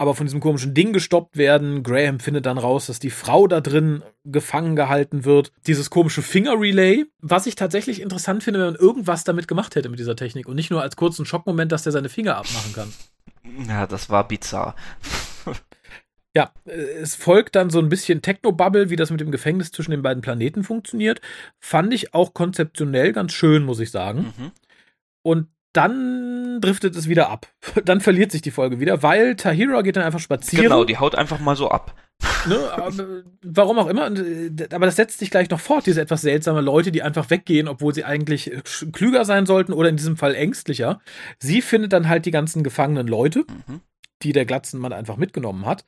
aber von diesem komischen Ding gestoppt werden. Graham findet dann raus, dass die Frau da drin gefangen gehalten wird. Dieses komische Finger-Relay, was ich tatsächlich interessant finde, wenn man irgendwas damit gemacht hätte mit dieser Technik und nicht nur als kurzen Schockmoment, dass der seine Finger abmachen kann. Ja, das war bizarr. Ja, äh, es folgt dann so ein bisschen Techno-Bubble, wie das mit dem Gefängnis zwischen den beiden Planeten funktioniert. Fand ich auch konzeptionell ganz schön, muss ich sagen. Mhm. Und dann driftet es wieder ab. Dann verliert sich die Folge wieder, weil Tahira geht dann einfach spazieren. Genau, die haut einfach mal so ab. Ne, warum auch immer, äh, aber das setzt sich gleich noch fort, diese etwas seltsame Leute, die einfach weggehen, obwohl sie eigentlich äh, klüger sein sollten oder in diesem Fall ängstlicher. Sie findet dann halt die ganzen gefangenen Leute. Mhm die der Glatzenmann einfach mitgenommen hat.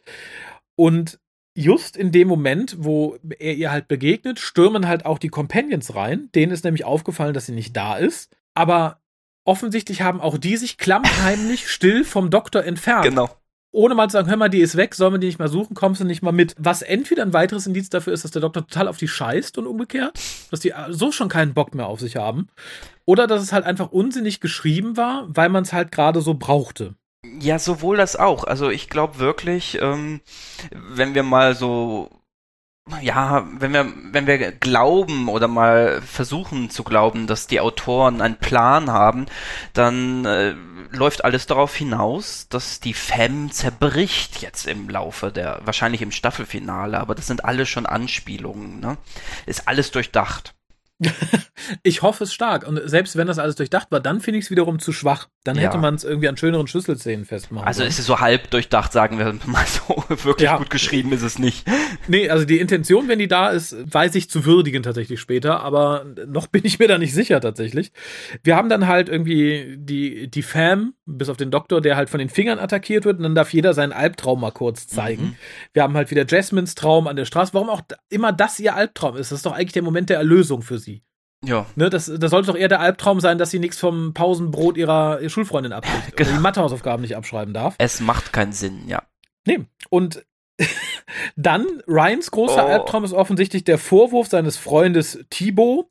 Und just in dem Moment, wo er ihr halt begegnet, stürmen halt auch die Companions rein. Denen ist nämlich aufgefallen, dass sie nicht da ist. Aber offensichtlich haben auch die sich klammheimlich still vom Doktor entfernt. Genau. Ohne mal zu sagen, hör mal, die ist weg, sollen wir die nicht mal suchen, kommst du nicht mal mit. Was entweder ein weiteres Indiz dafür ist, dass der Doktor total auf die scheißt und umgekehrt, dass die so schon keinen Bock mehr auf sich haben. Oder dass es halt einfach unsinnig geschrieben war, weil man es halt gerade so brauchte. Ja, sowohl das auch. Also ich glaube wirklich, ähm, wenn wir mal so ja, wenn wir, wenn wir glauben oder mal versuchen zu glauben, dass die Autoren einen Plan haben, dann äh, läuft alles darauf hinaus, dass die Femme zerbricht jetzt im Laufe der, wahrscheinlich im Staffelfinale, aber das sind alles schon Anspielungen, ne? Ist alles durchdacht. ich hoffe es stark. Und selbst wenn das alles durchdacht war, dann finde ich es wiederum zu schwach. Dann ja. hätte man es irgendwie an schöneren Schlüsselszenen festmachen Also ist es so halb durchdacht, sagen wir mal so. Wirklich ja. gut geschrieben ist es nicht. Nee, also die Intention, wenn die da ist, weiß ich zu würdigen tatsächlich später, aber noch bin ich mir da nicht sicher tatsächlich. Wir haben dann halt irgendwie die, die Fam, bis auf den Doktor, der halt von den Fingern attackiert wird und dann darf jeder seinen Albtraum mal kurz zeigen. Mhm. Wir haben halt wieder Jasmines Traum an der Straße. Warum auch immer das ihr Albtraum ist, das ist doch eigentlich der Moment der Erlösung für sie. Ja. Ne, das, das sollte doch eher der Albtraum sein, dass sie nichts vom Pausenbrot ihrer Schulfreundin abkriegt. Genau. die Mathehausaufgaben nicht abschreiben darf. Es macht keinen Sinn, ja. Nee. Und dann, Ryans großer oh. Albtraum ist offensichtlich der Vorwurf seines Freundes Thibaut,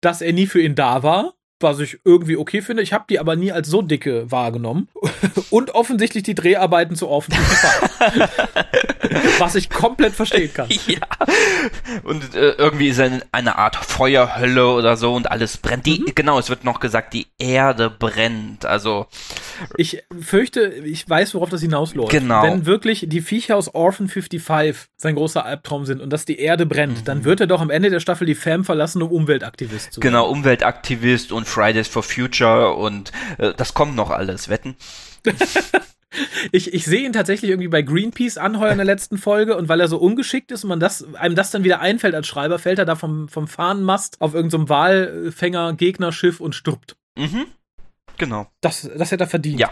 dass er nie für ihn da war was ich irgendwie okay finde. Ich habe die aber nie als so dicke wahrgenommen. Und offensichtlich die Dreharbeiten zu offen. was ich komplett verstehen kann. Ja. Und äh, irgendwie ist eine, eine Art Feuerhölle oder so und alles brennt. Die, mhm. Genau, es wird noch gesagt, die Erde brennt. Also. Ich fürchte, ich weiß, worauf das hinausläuft. Genau. Wenn wirklich die Viecher aus Orphan 55 sein großer Albtraum sind und dass die Erde brennt, mhm. dann wird er doch am Ende der Staffel die Fam verlassen, um Umweltaktivist zu werden. Genau, Umweltaktivist und Fridays for Future und äh, das kommt noch alles, wetten? ich, ich sehe ihn tatsächlich irgendwie bei Greenpeace anheuern in der letzten Folge und weil er so ungeschickt ist und man das, einem das dann wieder einfällt als Schreiber, fällt er da vom, vom Fahnenmast auf irgendeinem so Walfänger-Gegnerschiff und stirbt. Mhm. Genau. Das, das hätte er verdient. Ja.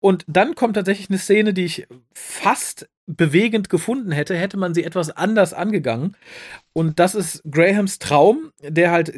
Und dann kommt tatsächlich eine Szene, die ich fast bewegend gefunden hätte, hätte man sie etwas anders angegangen. Und das ist Grahams Traum, der halt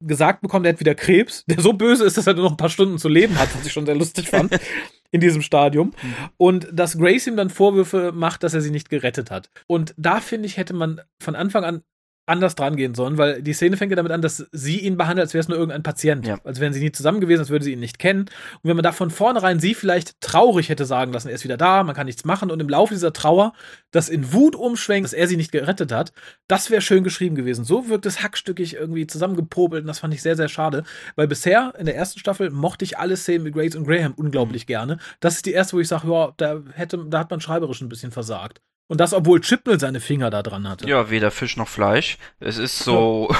gesagt bekommt, er hat wieder Krebs, der so böse ist, dass er nur noch ein paar Stunden zu leben hat, was ich schon sehr lustig fand in diesem Stadium. Mhm. Und dass Grace ihm dann Vorwürfe macht, dass er sie nicht gerettet hat. Und da finde ich, hätte man von Anfang an anders dran gehen sollen, weil die Szene fängt ja damit an, dass sie ihn behandelt, als wäre es nur irgendein Patient. Ja. Als wären sie nie zusammen gewesen, als würde sie ihn nicht kennen. Und wenn man da von vornherein sie vielleicht traurig hätte sagen lassen, er ist wieder da, man kann nichts machen und im Laufe dieser Trauer das in Wut umschwenkt, dass er sie nicht gerettet hat, das wäre schön geschrieben gewesen. So wirkt es hackstückig irgendwie zusammengepobelt und das fand ich sehr, sehr schade, weil bisher in der ersten Staffel mochte ich alle Szenen mit Grace und Graham unglaublich mhm. gerne. Das ist die erste, wo ich sage, ja, da hätte, da hat man schreiberisch ein bisschen versagt. Und das, obwohl Chipnell seine Finger da dran hatte. Ja, weder Fisch noch Fleisch. Es ist so,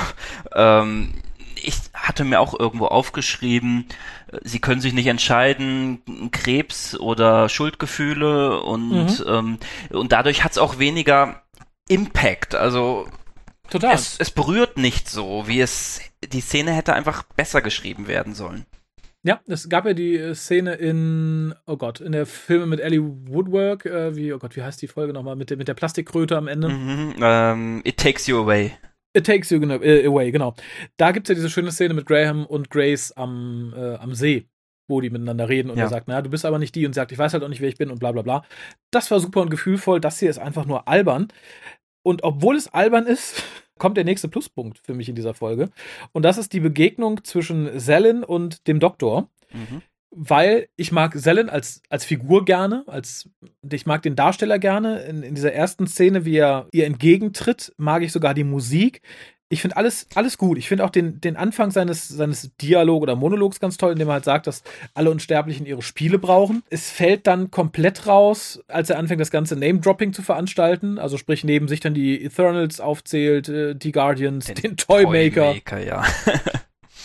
ja. ähm, ich hatte mir auch irgendwo aufgeschrieben, sie können sich nicht entscheiden, Krebs oder Schuldgefühle und, mhm. ähm, und dadurch hat es auch weniger Impact. Also Total. Es, es berührt nicht so, wie es die Szene hätte einfach besser geschrieben werden sollen. Ja, es gab ja die äh, Szene in, oh Gott, in der Filme mit Ellie Woodwork, äh, wie, oh Gott, wie heißt die Folge nochmal, mit, der, mit der Plastikkröte am Ende? Mhm, ähm, It Takes You Away. It Takes You äh, Away, genau. Da gibt es ja diese schöne Szene mit Graham und Grace am, äh, am See, wo die miteinander reden und ja. er sagt, naja, du bist aber nicht die und sagt, ich weiß halt auch nicht, wer ich bin und bla bla bla. Das war super und gefühlvoll, das hier ist einfach nur albern. Und obwohl es albern ist, kommt der nächste Pluspunkt für mich in dieser Folge. Und das ist die Begegnung zwischen Selin und dem Doktor. Mhm. Weil ich mag Selin als, als Figur gerne, als ich mag den Darsteller gerne. In, in dieser ersten Szene, wie er ihr entgegentritt, mag ich sogar die Musik ich finde alles, alles gut. Ich finde auch den, den Anfang seines, seines Dialog oder Monologs ganz toll, indem er halt sagt, dass alle Unsterblichen ihre Spiele brauchen. Es fällt dann komplett raus, als er anfängt, das ganze Name-Dropping zu veranstalten. Also sprich, neben sich dann die Eternals aufzählt, äh, die Guardians, den, den Toymaker. Toymaker, ja.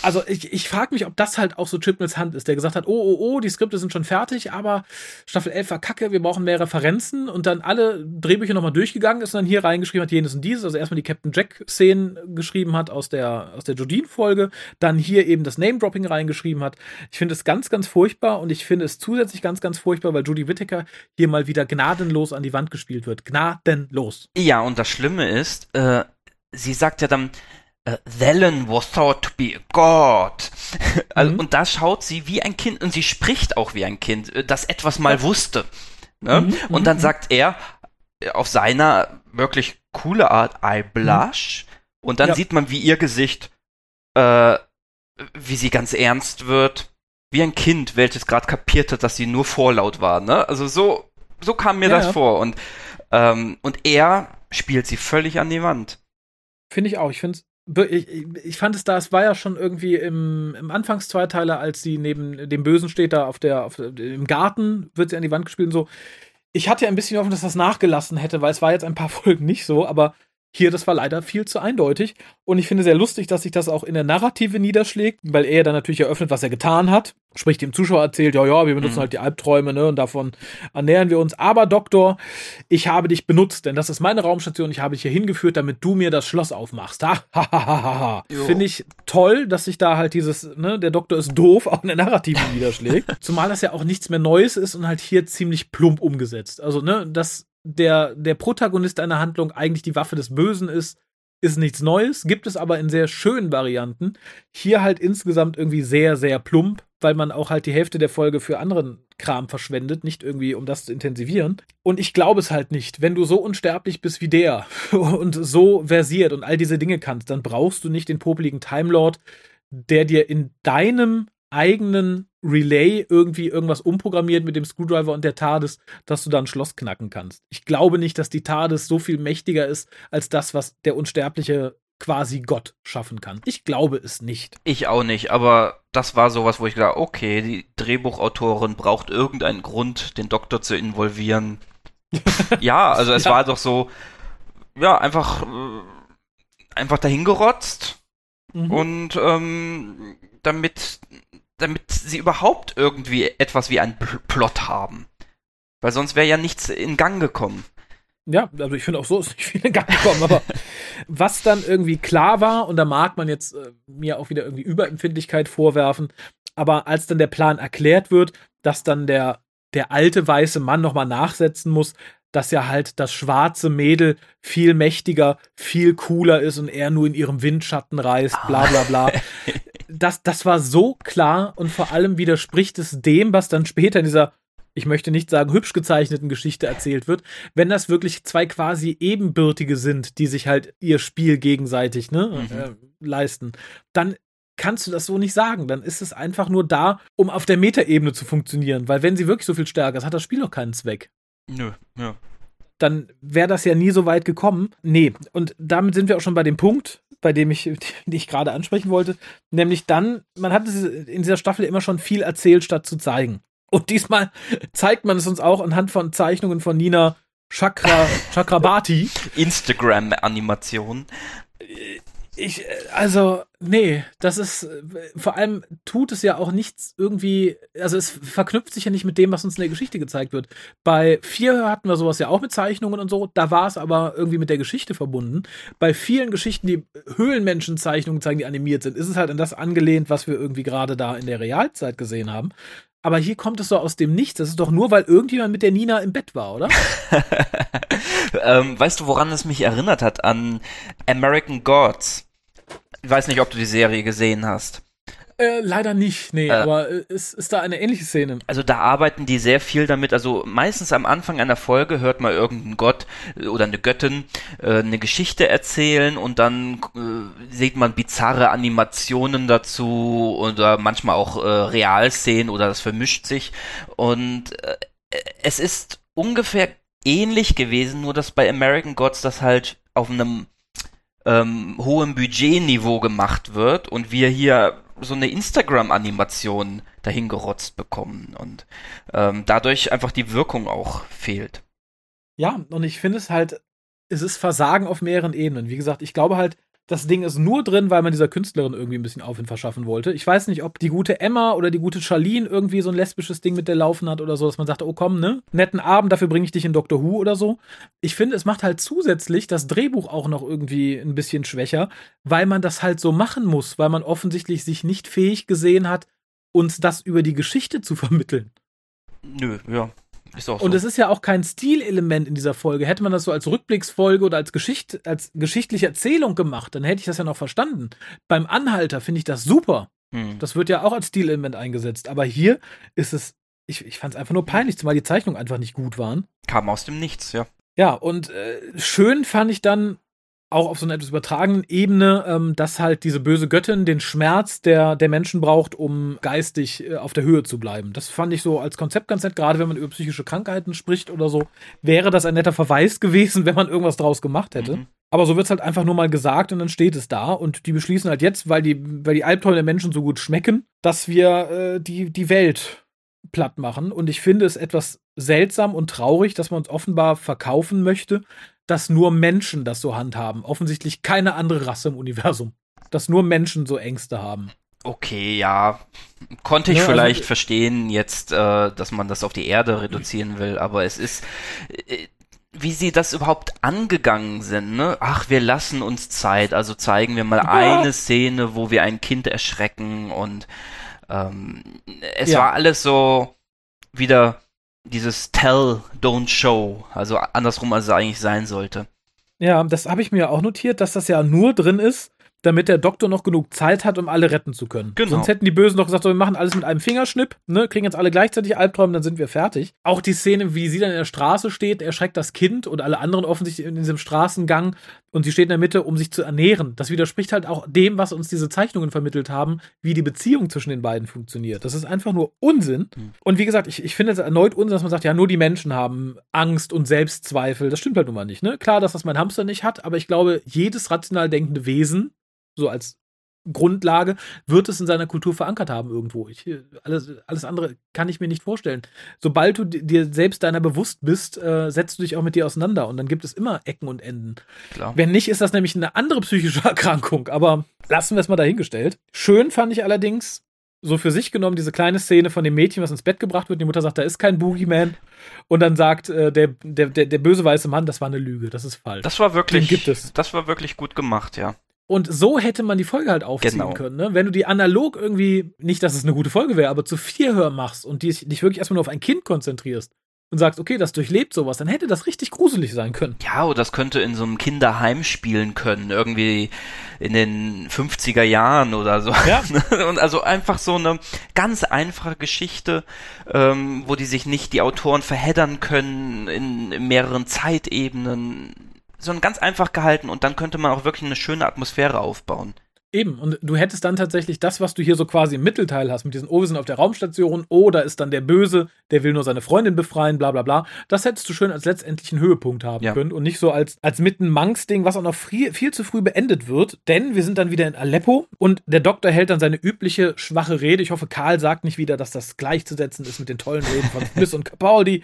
also ich, ich frage mich, ob das halt auch so Chipnells Hand ist, der gesagt hat, oh, oh, oh, die Skripte sind schon fertig, aber Staffel 11 war kacke, wir brauchen mehr Referenzen und dann alle Drehbücher nochmal durchgegangen ist und dann hier reingeschrieben hat, jenes und dieses, also erstmal die Captain Jack-Szenen geschrieben hat aus der, aus der Jodine-Folge, dann hier eben das Name-Dropping reingeschrieben hat. Ich finde es ganz, ganz furchtbar und ich finde es zusätzlich ganz, ganz furchtbar, weil Judy Whittaker hier mal wieder gnadenlos an die Wand gespielt wird. Gnadenlos. Ja, und das Schlimme ist, äh, sie sagt ja dann, Uh, Thelen was thought to be a god. also, mhm. Und da schaut sie wie ein Kind und sie spricht auch wie ein Kind, äh, das etwas mal wusste. Ne? Mhm. Und dann mhm. sagt er äh, auf seiner wirklich coole Art, I blush. Mhm. Und dann ja. sieht man, wie ihr Gesicht, äh, wie sie ganz ernst wird. wie ein Kind, welches gerade kapiert hat, dass sie nur vorlaut war. Ne? Also so, so kam mir ja, das ja. vor. Und, ähm, und er spielt sie völlig an die Wand. Finde ich auch. Ich finde ich, ich fand es da, es war ja schon irgendwie im, im Anfangszweiteiler, als sie neben dem Bösen steht, da auf der, auf, im Garten wird sie an die Wand gespielt und so. Ich hatte ja ein bisschen hoffen, dass das nachgelassen hätte, weil es war jetzt ein paar Folgen nicht so, aber hier, das war leider viel zu eindeutig. Und ich finde sehr lustig, dass sich das auch in der Narrative niederschlägt, weil er dann natürlich eröffnet, was er getan hat. Sprich, dem Zuschauer erzählt, ja, ja, wir benutzen mhm. halt die Albträume, ne, und davon ernähren wir uns. Aber Doktor, ich habe dich benutzt, denn das ist meine Raumstation, ich habe dich hier hingeführt, damit du mir das Schloss aufmachst. Ha, ha, ha, ha, ha. Finde ich toll, dass sich da halt dieses, ne, der Doktor ist doof, auch in der Narrative niederschlägt. Zumal das ja auch nichts mehr Neues ist und halt hier ziemlich plump umgesetzt. Also, ne, das der, der Protagonist einer Handlung eigentlich die Waffe des Bösen ist, ist nichts Neues, gibt es aber in sehr schönen Varianten. Hier halt insgesamt irgendwie sehr, sehr plump, weil man auch halt die Hälfte der Folge für anderen Kram verschwendet, nicht irgendwie um das zu intensivieren. Und ich glaube es halt nicht. Wenn du so unsterblich bist wie der und so versiert und all diese Dinge kannst, dann brauchst du nicht den popeligen Time Lord, der dir in deinem eigenen Relay irgendwie irgendwas umprogrammiert mit dem Screwdriver und der TARDIS, dass du da ein Schloss knacken kannst. Ich glaube nicht, dass die TARDIS so viel mächtiger ist als das, was der unsterbliche quasi Gott schaffen kann. Ich glaube es nicht. Ich auch nicht, aber das war sowas, wo ich gedacht, okay, die Drehbuchautorin braucht irgendeinen Grund, den Doktor zu involvieren. ja, also es ja. war doch so, ja, einfach, äh, einfach dahingerotzt. Mhm. Und ähm, damit damit sie überhaupt irgendwie etwas wie einen Plot haben. Weil sonst wäre ja nichts in Gang gekommen. Ja, also ich finde auch so ist nicht viel in Gang gekommen, aber was dann irgendwie klar war, und da mag man jetzt äh, mir auch wieder irgendwie Überempfindlichkeit vorwerfen, aber als dann der Plan erklärt wird, dass dann der, der alte weiße Mann nochmal nachsetzen muss, dass ja halt das schwarze Mädel viel mächtiger, viel cooler ist und er nur in ihrem Windschatten reist, bla bla bla. das, das war so klar und vor allem widerspricht es dem, was dann später in dieser, ich möchte nicht sagen, hübsch gezeichneten Geschichte erzählt wird, wenn das wirklich zwei quasi Ebenbürtige sind, die sich halt ihr Spiel gegenseitig ne, mhm. äh, leisten, dann kannst du das so nicht sagen. Dann ist es einfach nur da, um auf der Metaebene zu funktionieren. Weil wenn sie wirklich so viel stärker ist, hat das Spiel doch keinen Zweck. Nö, ja. Dann wäre das ja nie so weit gekommen. Nee, und damit sind wir auch schon bei dem Punkt, bei dem ich, die ich gerade ansprechen wollte. Nämlich dann, man hat in dieser Staffel immer schon viel erzählt, statt zu zeigen. Und diesmal zeigt man es uns auch anhand von Zeichnungen von Nina Chakra, Chakrabati. Instagram-Animation. Äh, ich, also, nee, das ist, vor allem tut es ja auch nichts irgendwie, also es verknüpft sich ja nicht mit dem, was uns in der Geschichte gezeigt wird. Bei vier hatten wir sowas ja auch mit Zeichnungen und so, da war es aber irgendwie mit der Geschichte verbunden. Bei vielen Geschichten, die Höhlenmenschen-Zeichnungen zeigen, die animiert sind, ist es halt an das angelehnt, was wir irgendwie gerade da in der Realzeit gesehen haben. Aber hier kommt es so aus dem Nichts. Das ist doch nur, weil irgendjemand mit der Nina im Bett war, oder? ähm, weißt du, woran es mich erinnert hat? An American Gods. Ich weiß nicht, ob du die Serie gesehen hast. Äh, leider nicht, nee, äh, aber äh, ist, ist da eine ähnliche Szene? Also da arbeiten die sehr viel damit, also meistens am Anfang einer Folge hört man irgendeinen Gott äh, oder eine Göttin äh, eine Geschichte erzählen und dann sieht man bizarre Animationen dazu oder manchmal auch Realszenen oder das vermischt sich und es ist ungefähr ähnlich gewesen, nur dass bei American Gods das halt auf einem ähm, hohem Budgetniveau gemacht wird und wir hier so eine Instagram-Animation dahingerotzt bekommen und ähm, dadurch einfach die Wirkung auch fehlt. Ja, und ich finde es halt, es ist Versagen auf mehreren Ebenen. Wie gesagt, ich glaube halt, das Ding ist nur drin, weil man dieser Künstlerin irgendwie ein bisschen Aufwind verschaffen wollte. Ich weiß nicht, ob die gute Emma oder die gute Charlene irgendwie so ein lesbisches Ding mit der laufen hat oder so, dass man sagt, oh komm, ne, netten Abend, dafür bringe ich dich in Doctor Who oder so. Ich finde, es macht halt zusätzlich das Drehbuch auch noch irgendwie ein bisschen schwächer, weil man das halt so machen muss, weil man offensichtlich sich nicht fähig gesehen hat, uns das über die Geschichte zu vermitteln. Nö, ja. So. Und es ist ja auch kein Stilelement in dieser Folge. Hätte man das so als Rückblicksfolge oder als, Geschicht, als geschichtliche Erzählung gemacht, dann hätte ich das ja noch verstanden. Beim Anhalter finde ich das super. Hm. Das wird ja auch als Stilelement eingesetzt. Aber hier ist es, ich, ich fand es einfach nur peinlich, zumal die Zeichnungen einfach nicht gut waren. Kam aus dem Nichts, ja. Ja, und äh, schön fand ich dann auch auf so einer etwas übertragenen Ebene, ähm, dass halt diese böse Göttin den Schmerz der, der Menschen braucht, um geistig äh, auf der Höhe zu bleiben. Das fand ich so als Konzept ganz nett, gerade wenn man über psychische Krankheiten spricht oder so, wäre das ein netter Verweis gewesen, wenn man irgendwas draus gemacht hätte. Mhm. Aber so wird es halt einfach nur mal gesagt und dann steht es da. Und die beschließen halt jetzt, weil die, weil die Albträume der Menschen so gut schmecken, dass wir äh, die, die Welt platt machen. Und ich finde es etwas seltsam und traurig, dass man uns offenbar verkaufen möchte, dass nur Menschen das so handhaben. Offensichtlich keine andere Rasse im Universum. Dass nur Menschen so Ängste haben. Okay, ja. Konnte ich ja, also vielleicht also, verstehen jetzt, äh, dass man das auf die Erde reduzieren will, aber es ist, äh, wie sie das überhaupt angegangen sind, ne? Ach, wir lassen uns Zeit, also zeigen wir mal ja. eine Szene, wo wir ein Kind erschrecken und ähm, es ja. war alles so wieder dieses Tell, don't show, also andersrum, als es eigentlich sein sollte. Ja, das habe ich mir auch notiert, dass das ja nur drin ist, damit der Doktor noch genug Zeit hat, um alle retten zu können. Genau. Sonst hätten die Bösen doch gesagt, so, wir machen alles mit einem Fingerschnipp, ne, kriegen jetzt alle gleichzeitig Albträume, dann sind wir fertig. Auch die Szene, wie sie dann in der Straße steht, erschreckt das Kind und alle anderen offensichtlich in diesem Straßengang und sie steht in der Mitte, um sich zu ernähren. Das widerspricht halt auch dem, was uns diese Zeichnungen vermittelt haben, wie die Beziehung zwischen den beiden funktioniert. Das ist einfach nur Unsinn. Mhm. Und wie gesagt, ich, ich finde es erneut Unsinn, dass man sagt, ja, nur die Menschen haben Angst und Selbstzweifel. Das stimmt halt nun mal nicht. Ne? Klar, dass das mein Hamster nicht hat, aber ich glaube, jedes rational denkende Wesen so als Grundlage, wird es in seiner Kultur verankert haben irgendwo. Ich, alles, alles andere kann ich mir nicht vorstellen. Sobald du dir selbst deiner bewusst bist, äh, setzt du dich auch mit dir auseinander und dann gibt es immer Ecken und Enden. Klar. Wenn nicht, ist das nämlich eine andere psychische Erkrankung, aber lassen wir es mal dahingestellt. Schön fand ich allerdings, so für sich genommen, diese kleine Szene von dem Mädchen, was ins Bett gebracht wird. Die Mutter sagt, da ist kein Boogeyman. Und dann sagt äh, der, der, der, der böse weiße Mann, das war eine Lüge, das ist falsch. Das war wirklich, Den gibt es. Das war wirklich gut gemacht, ja. Und so hätte man die Folge halt aufziehen genau. können. Ne? Wenn du die analog irgendwie, nicht, dass es eine gute Folge wäre, aber zu vier Hör machst und die, dich wirklich erstmal nur auf ein Kind konzentrierst und sagst, okay, das durchlebt sowas, dann hätte das richtig gruselig sein können. Ja, oder das könnte in so einem Kinderheim spielen können, irgendwie in den 50er Jahren oder so. Ja. und also einfach so eine ganz einfache Geschichte, ähm, wo die sich nicht die Autoren verheddern können in, in mehreren Zeitebenen sondern ganz einfach gehalten und dann könnte man auch wirklich eine schöne Atmosphäre aufbauen. Eben, und du hättest dann tatsächlich das, was du hier so quasi im Mittelteil hast, mit diesen, oh, wir sind auf der Raumstation, oh, da ist dann der Böse, der will nur seine Freundin befreien, bla bla bla. Das hättest du schön als letztendlichen Höhepunkt haben ja. können und nicht so als, als mitten Manx-Ding, was auch noch viel, viel zu früh beendet wird. Denn wir sind dann wieder in Aleppo und der Doktor hält dann seine übliche schwache Rede. Ich hoffe, Karl sagt nicht wieder, dass das gleichzusetzen ist mit den tollen Reden von Smith und Capaldi,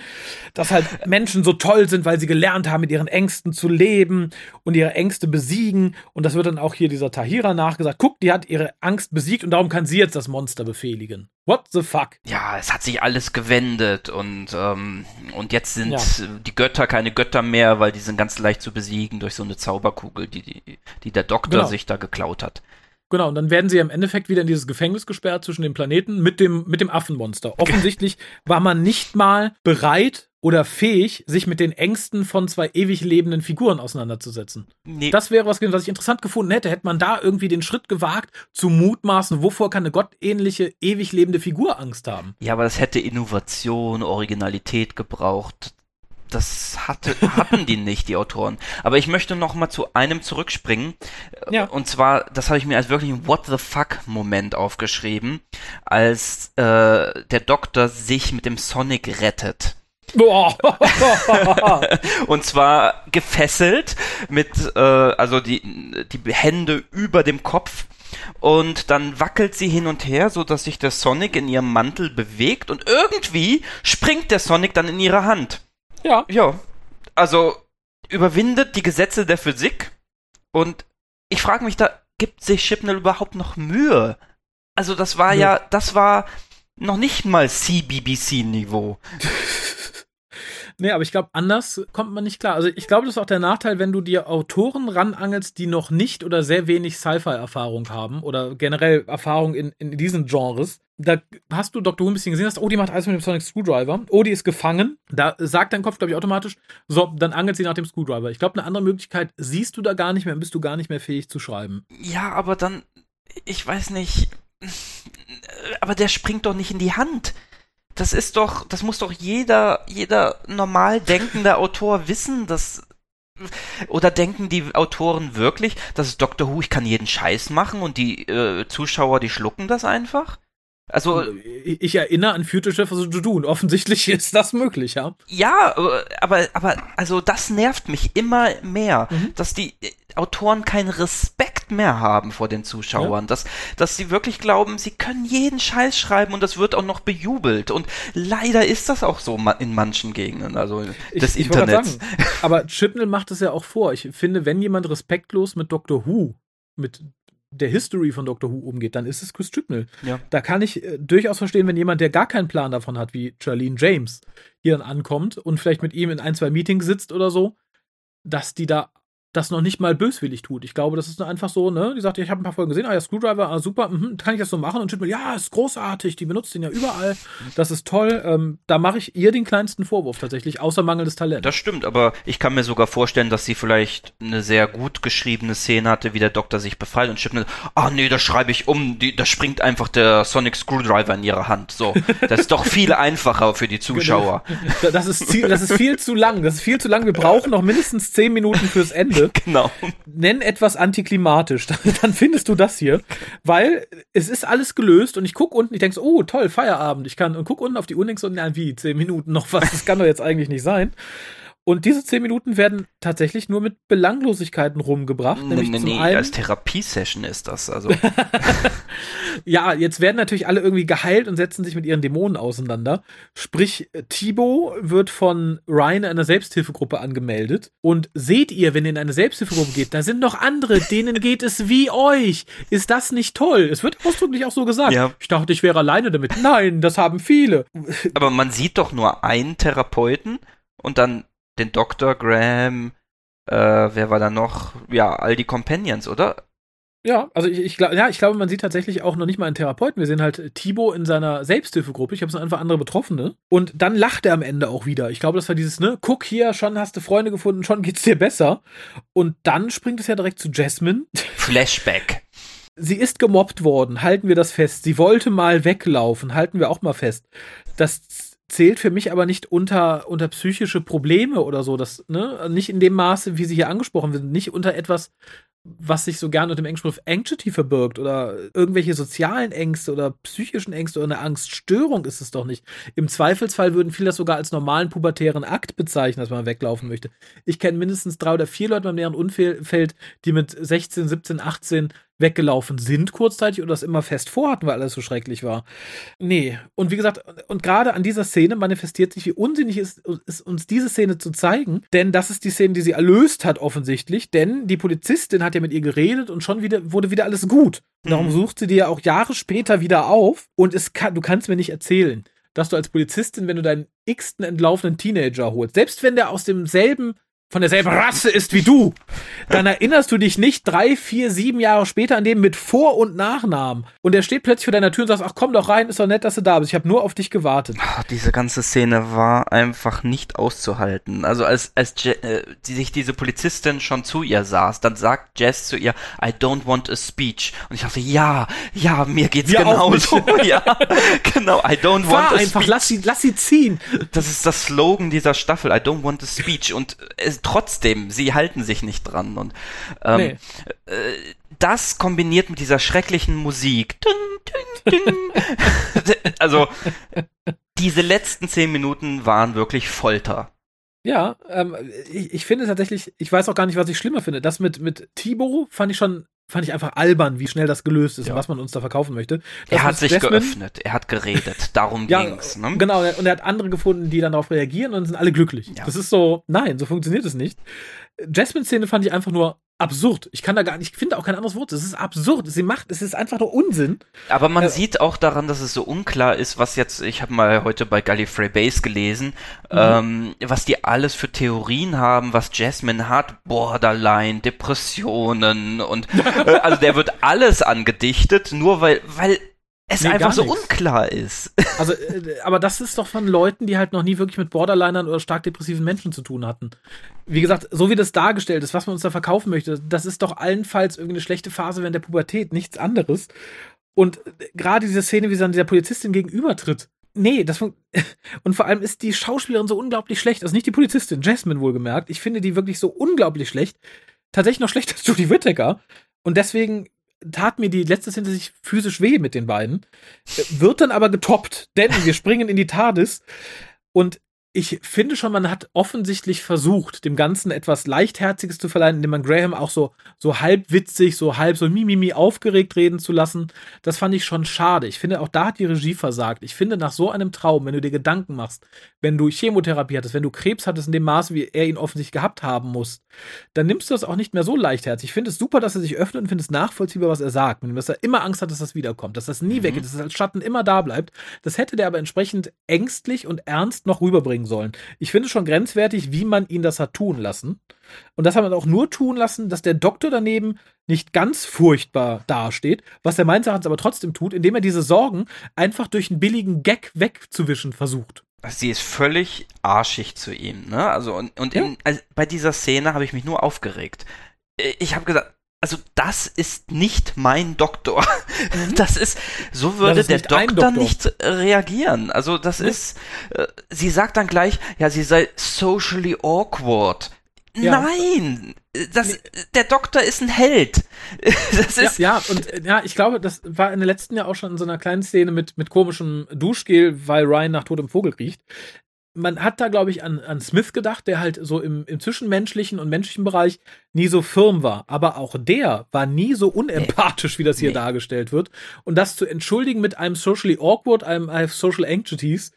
dass halt Menschen so toll sind, weil sie gelernt haben, mit ihren Ängsten zu leben und ihre Ängste besiegen. Und das wird dann auch hier dieser Tahira nach gesagt, guck, die hat ihre Angst besiegt und darum kann sie jetzt das Monster befehligen. What the fuck? Ja, es hat sich alles gewendet und, ähm, und jetzt sind ja. die Götter keine Götter mehr, weil die sind ganz leicht zu besiegen durch so eine Zauberkugel, die, die, die der Doktor genau. sich da geklaut hat. Genau, und dann werden sie im Endeffekt wieder in dieses Gefängnis gesperrt zwischen den Planeten mit dem, mit dem Affenmonster. Offensichtlich war man nicht mal bereit, oder fähig, sich mit den Ängsten von zwei ewig lebenden Figuren auseinanderzusetzen. Nee. Das wäre was, was ich interessant gefunden hätte. Hätte man da irgendwie den Schritt gewagt, zu mutmaßen, wovor kann eine gottähnliche, ewig lebende Figur Angst haben? Ja, aber das hätte Innovation, Originalität gebraucht. Das hatte, hatten die nicht, die Autoren. Aber ich möchte noch mal zu einem zurückspringen. Ja. Und zwar, das habe ich mir als wirklich ein What the fuck Moment aufgeschrieben, als äh, der Doktor sich mit dem Sonic rettet. und zwar gefesselt mit, äh, also die, die Hände über dem Kopf. Und dann wackelt sie hin und her, so dass sich der Sonic in ihrem Mantel bewegt und irgendwie springt der Sonic dann in ihre Hand. Ja. Ja. Also überwindet die Gesetze der Physik und ich frage mich da, gibt sich Chipnell überhaupt noch Mühe? Also das war ja, ja das war noch nicht mal CBBC-Niveau. Nee, aber ich glaube, anders kommt man nicht klar. Also ich glaube, das ist auch der Nachteil, wenn du dir Autoren ranangelst, die noch nicht oder sehr wenig Sci-Fi-Erfahrung haben oder generell Erfahrung in, in diesen Genres. Da hast du Dr. Who ein bisschen gesehen, hast, oh, die macht alles mit dem Sonic Screwdriver. Oh, die ist gefangen. Da sagt dein Kopf, glaube ich, automatisch, so, dann angelt sie nach dem Screwdriver. Ich glaube, eine andere Möglichkeit siehst du da gar nicht mehr, bist du gar nicht mehr fähig zu schreiben. Ja, aber dann, ich weiß nicht, aber der springt doch nicht in die Hand das ist doch, das muss doch jeder, jeder normal denkende Autor wissen, dass oder denken die Autoren wirklich, das ist Doctor Who, ich kann jeden Scheiß machen und die äh, Zuschauer, die schlucken das einfach? Also ich erinnere an Future Chef to Do und offensichtlich ist das möglich, ja. Ja, aber aber also das nervt mich immer mehr, mhm. dass die Autoren keinen Respekt mehr haben vor den Zuschauern, ja. dass dass sie wirklich glauben, sie können jeden Scheiß schreiben und das wird auch noch bejubelt und leider ist das auch so in manchen Gegenden, also des ich, Internets. Sagen, aber Chibnall macht es ja auch vor. Ich finde, wenn jemand respektlos mit Doctor Who mit der History von Doctor Who umgeht, dann ist es Chris Chibnall. Ja. Da kann ich äh, durchaus verstehen, wenn jemand, der gar keinen Plan davon hat, wie Charlene James, hier dann ankommt und vielleicht mit ihm in ein, zwei Meetings sitzt oder so, dass die da das noch nicht mal böswillig tut. Ich glaube, das ist einfach so, ne? Die sagt, ja, ich habe ein paar Folgen gesehen, ah ja, Screwdriver, ah, super, mh, kann ich das so machen? Und Chipmel, ja, ist großartig, die benutzt den ja überall, das ist toll. Ähm, da mache ich ihr den kleinsten Vorwurf tatsächlich, außer mangelndes Talent. Das stimmt, aber ich kann mir sogar vorstellen, dass sie vielleicht eine sehr gut geschriebene Szene hatte, wie der Doktor sich befreit und Chipmel, ah nee, das schreibe ich um, die, da springt einfach der Sonic Screwdriver in ihre Hand. So, das ist doch viel einfacher für die Zuschauer. Genau. Das ist, das ist viel zu lang, das ist viel zu lang. Wir brauchen noch mindestens zehn Minuten fürs Ende. Ende. Genau. Nenn etwas antiklimatisch. Dann findest du das hier. Weil es ist alles gelöst und ich gucke unten, ich denke so, oh toll, Feierabend. Ich kann und guck unten auf die Uhr und denk so, na wie, zehn Minuten noch was. Das kann doch jetzt eigentlich nicht sein. Und diese zehn Minuten werden tatsächlich nur mit Belanglosigkeiten rumgebracht. Nee, nämlich nee, zum nee, einen, als Therapiesession ist das. Also. ja, jetzt werden natürlich alle irgendwie geheilt und setzen sich mit ihren Dämonen auseinander. Sprich, Thibaut wird von Ryan einer Selbsthilfegruppe angemeldet. Und seht ihr, wenn ihr in eine Selbsthilfegruppe geht, da sind noch andere, denen geht es wie euch. Ist das nicht toll? Es wird ausdrücklich auch so gesagt. Ja. Ich dachte, ich wäre alleine damit. Nein, das haben viele. Aber man sieht doch nur einen Therapeuten und dann den Dr. Graham, äh, wer war da noch? Ja, all die Companions, oder? Ja, also ich, ich glaube, ja, ich glaube, man sieht tatsächlich auch noch nicht mal einen Therapeuten. Wir sehen halt Thibaut in seiner Selbsthilfegruppe. Ich habe so einfach andere Betroffene. Und dann lacht er am Ende auch wieder. Ich glaube, das war dieses, ne, guck hier, schon hast du Freunde gefunden, schon geht's dir besser. Und dann springt es ja direkt zu Jasmine. Flashback. Sie ist gemobbt worden, halten wir das fest. Sie wollte mal weglaufen, halten wir auch mal fest. Das zählt für mich aber nicht unter, unter psychische Probleme oder so. Das, ne, nicht in dem Maße, wie sie hier angesprochen wird, nicht unter etwas, was sich so gerne unter dem Englischbegriff Anxiety verbirgt oder irgendwelche sozialen Ängste oder psychischen Ängste oder eine Angststörung ist es doch nicht. Im Zweifelsfall würden viele das sogar als normalen pubertären Akt bezeichnen, dass man weglaufen möchte. Ich kenne mindestens drei oder vier Leute beim näheren Umfeld, die mit 16, 17, 18 weggelaufen sind kurzzeitig oder das immer fest vorhatten, weil alles so schrecklich war. Nee. Und wie gesagt, und gerade an dieser Szene manifestiert sich, wie unsinnig es ist, uns diese Szene zu zeigen, denn das ist die Szene, die sie erlöst hat, offensichtlich, denn die Polizistin hat ja mit ihr geredet und schon wieder, wurde wieder alles gut. Mhm. Darum sucht sie dir ja auch Jahre später wieder auf und es kann, du kannst mir nicht erzählen, dass du als Polizistin, wenn du deinen x-ten entlaufenen Teenager holst, selbst wenn der aus demselben von derselben Rasse ist wie du, dann erinnerst du dich nicht drei, vier, sieben Jahre später an den mit Vor- und Nachnamen. Und er steht plötzlich vor deiner Tür und sagt, ach komm doch rein, ist doch nett, dass du da bist. Ich habe nur auf dich gewartet. Ach, diese ganze Szene war einfach nicht auszuhalten. Also als, als Je äh, die, sich diese Polizistin schon zu ihr saß, dann sagt Jess zu ihr, I don't want a speech. Und ich dachte, ja, ja, mir geht's Wir genauso. ja, genau, I don't Fahr want a einfach, speech. Lass sie, lass sie ziehen. Das ist das Slogan dieser Staffel, I don't want a speech. Und es trotzdem, sie halten sich nicht dran. Und ähm, nee. äh, das kombiniert mit dieser schrecklichen Musik. also diese letzten zehn Minuten waren wirklich Folter. Ja, ähm, ich, ich finde tatsächlich, ich weiß auch gar nicht, was ich schlimmer finde. Das mit, mit Thibaut fand ich schon fand ich einfach albern, wie schnell das gelöst ist ja. und was man uns da verkaufen möchte. Das er hat sich Jasmine, geöffnet, er hat geredet, darum ja, ging's. Ne? Genau, und er hat andere gefunden, die dann darauf reagieren und sind alle glücklich. Ja. Das ist so, nein, so funktioniert es nicht. Jasmine-Szene fand ich einfach nur absurd. Ich kann da gar nicht, ich finde auch kein anderes Wort. Es ist absurd. Sie macht, es ist einfach nur Unsinn. Aber man äh, sieht auch daran, dass es so unklar ist, was jetzt, ich habe mal heute bei Gallifrey Base gelesen, mhm. ähm, was die alles für Theorien haben, was Jasmine hat, Borderline, Depressionen und äh, also der wird alles angedichtet, nur weil, weil es nee, einfach so unklar ist. Also, äh, aber das ist doch von Leuten, die halt noch nie wirklich mit Borderlinern oder stark depressiven Menschen zu tun hatten. Wie gesagt, so wie das dargestellt ist, was man uns da verkaufen möchte, das ist doch allenfalls irgendeine schlechte Phase während der Pubertät, nichts anderes. Und äh, gerade diese Szene, wie sie dann dieser Polizistin gegenübertritt, Nee, das und vor allem ist die Schauspielerin so unglaublich schlecht. Also nicht die Polizistin, Jasmine wohlgemerkt. Ich finde die wirklich so unglaublich schlecht. Tatsächlich noch schlechter als Judy Whittaker. Und deswegen tat mir die letzte Szene sich physisch weh mit den beiden. Wird dann aber getoppt, denn wir springen in die TARDIS und ich finde schon, man hat offensichtlich versucht, dem Ganzen etwas Leichtherziges zu verleihen, indem man Graham auch so, so halb witzig, so halb so mimimi aufgeregt reden zu lassen. Das fand ich schon schade. Ich finde, auch da hat die Regie versagt. Ich finde, nach so einem Traum, wenn du dir Gedanken machst, wenn du Chemotherapie hattest, wenn du Krebs hattest in dem Maße, wie er ihn offensichtlich gehabt haben muss, dann nimmst du das auch nicht mehr so leichtherzig. Ich finde es super, dass er sich öffnet und finde es nachvollziehbar, was er sagt. Dass er immer Angst hat, dass das wiederkommt, dass das nie mhm. weggeht, dass es als Schatten immer da bleibt. Das hätte der aber entsprechend ängstlich und ernst noch rüberbringen bringen sollen. Ich finde schon grenzwertig, wie man ihn das hat tun lassen. Und das hat man auch nur tun lassen, dass der Doktor daneben nicht ganz furchtbar dasteht, was der meines Erachtens aber trotzdem tut, indem er diese Sorgen einfach durch einen billigen Gag wegzuwischen versucht. Sie ist völlig arschig zu ihm, ne? Also und, und ja. in, also bei dieser Szene habe ich mich nur aufgeregt. Ich habe gesagt, also das ist nicht mein Doktor. Mhm. Das ist, so würde der Doktor, Doktor, nicht reagieren. Also das nee. ist, äh, sie sagt dann gleich, ja, sie sei socially awkward. Ja. Nein, das, nee. der Doktor ist ein Held. Das ist ja, ja, und äh, ja, ich glaube, das war in der letzten Jahr auch schon in so einer kleinen Szene mit, mit komischem Duschgel, weil Ryan nach totem Vogel riecht man hat da, glaube ich, an, an Smith gedacht, der halt so im, im zwischenmenschlichen und menschlichen Bereich nie so firm war. Aber auch der war nie so unempathisch, nee. wie das hier nee. dargestellt wird. Und das zu entschuldigen mit einem socially awkward, einem I have social anxieties,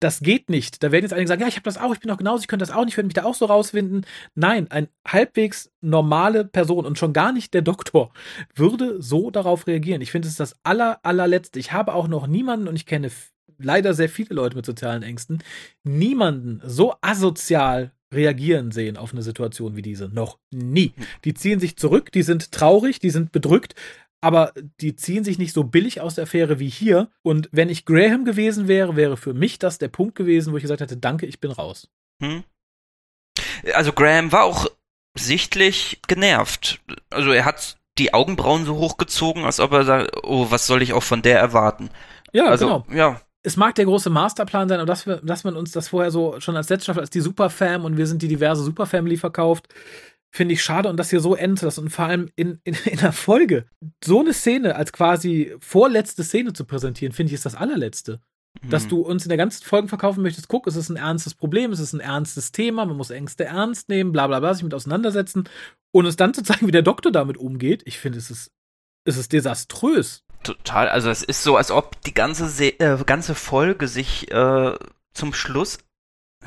das geht nicht. Da werden jetzt einige sagen, ja, ich habe das auch, ich bin auch genauso, ich könnte das auch nicht, ich würde mich da auch so rausfinden. Nein, ein halbwegs normale Person und schon gar nicht der Doktor würde so darauf reagieren. Ich finde, es ist das aller, allerletzte. Ich habe auch noch niemanden und ich kenne leider sehr viele Leute mit sozialen Ängsten, niemanden so asozial reagieren sehen auf eine Situation wie diese. Noch nie. Die ziehen sich zurück, die sind traurig, die sind bedrückt, aber die ziehen sich nicht so billig aus der Affäre wie hier. Und wenn ich Graham gewesen wäre, wäre für mich das der Punkt gewesen, wo ich gesagt hätte, danke, ich bin raus. Hm. Also Graham war auch sichtlich genervt. Also er hat die Augenbrauen so hochgezogen, als ob er sagt, oh, was soll ich auch von der erwarten? Ja, also, genau. Ja, es mag der große Masterplan sein, aber dass, wir, dass man uns das vorher so schon als letzte Staffel als die Superfam und wir sind die diverse Superfamily verkauft, finde ich schade und dass hier so endet und vor allem in, in, in der Folge so eine Szene als quasi vorletzte Szene zu präsentieren, finde ich ist das allerletzte. Mhm. Dass du uns in der ganzen Folge verkaufen möchtest, guck, es ist ein ernstes Problem, es ist ein ernstes Thema, man muss Ängste ernst nehmen, bla bla bla, sich mit auseinandersetzen und es dann zu zeigen, wie der Doktor damit umgeht, ich finde, es ist, es ist desaströs. Total, also es ist so, als ob die ganze, Se äh, ganze Folge sich äh, zum Schluss,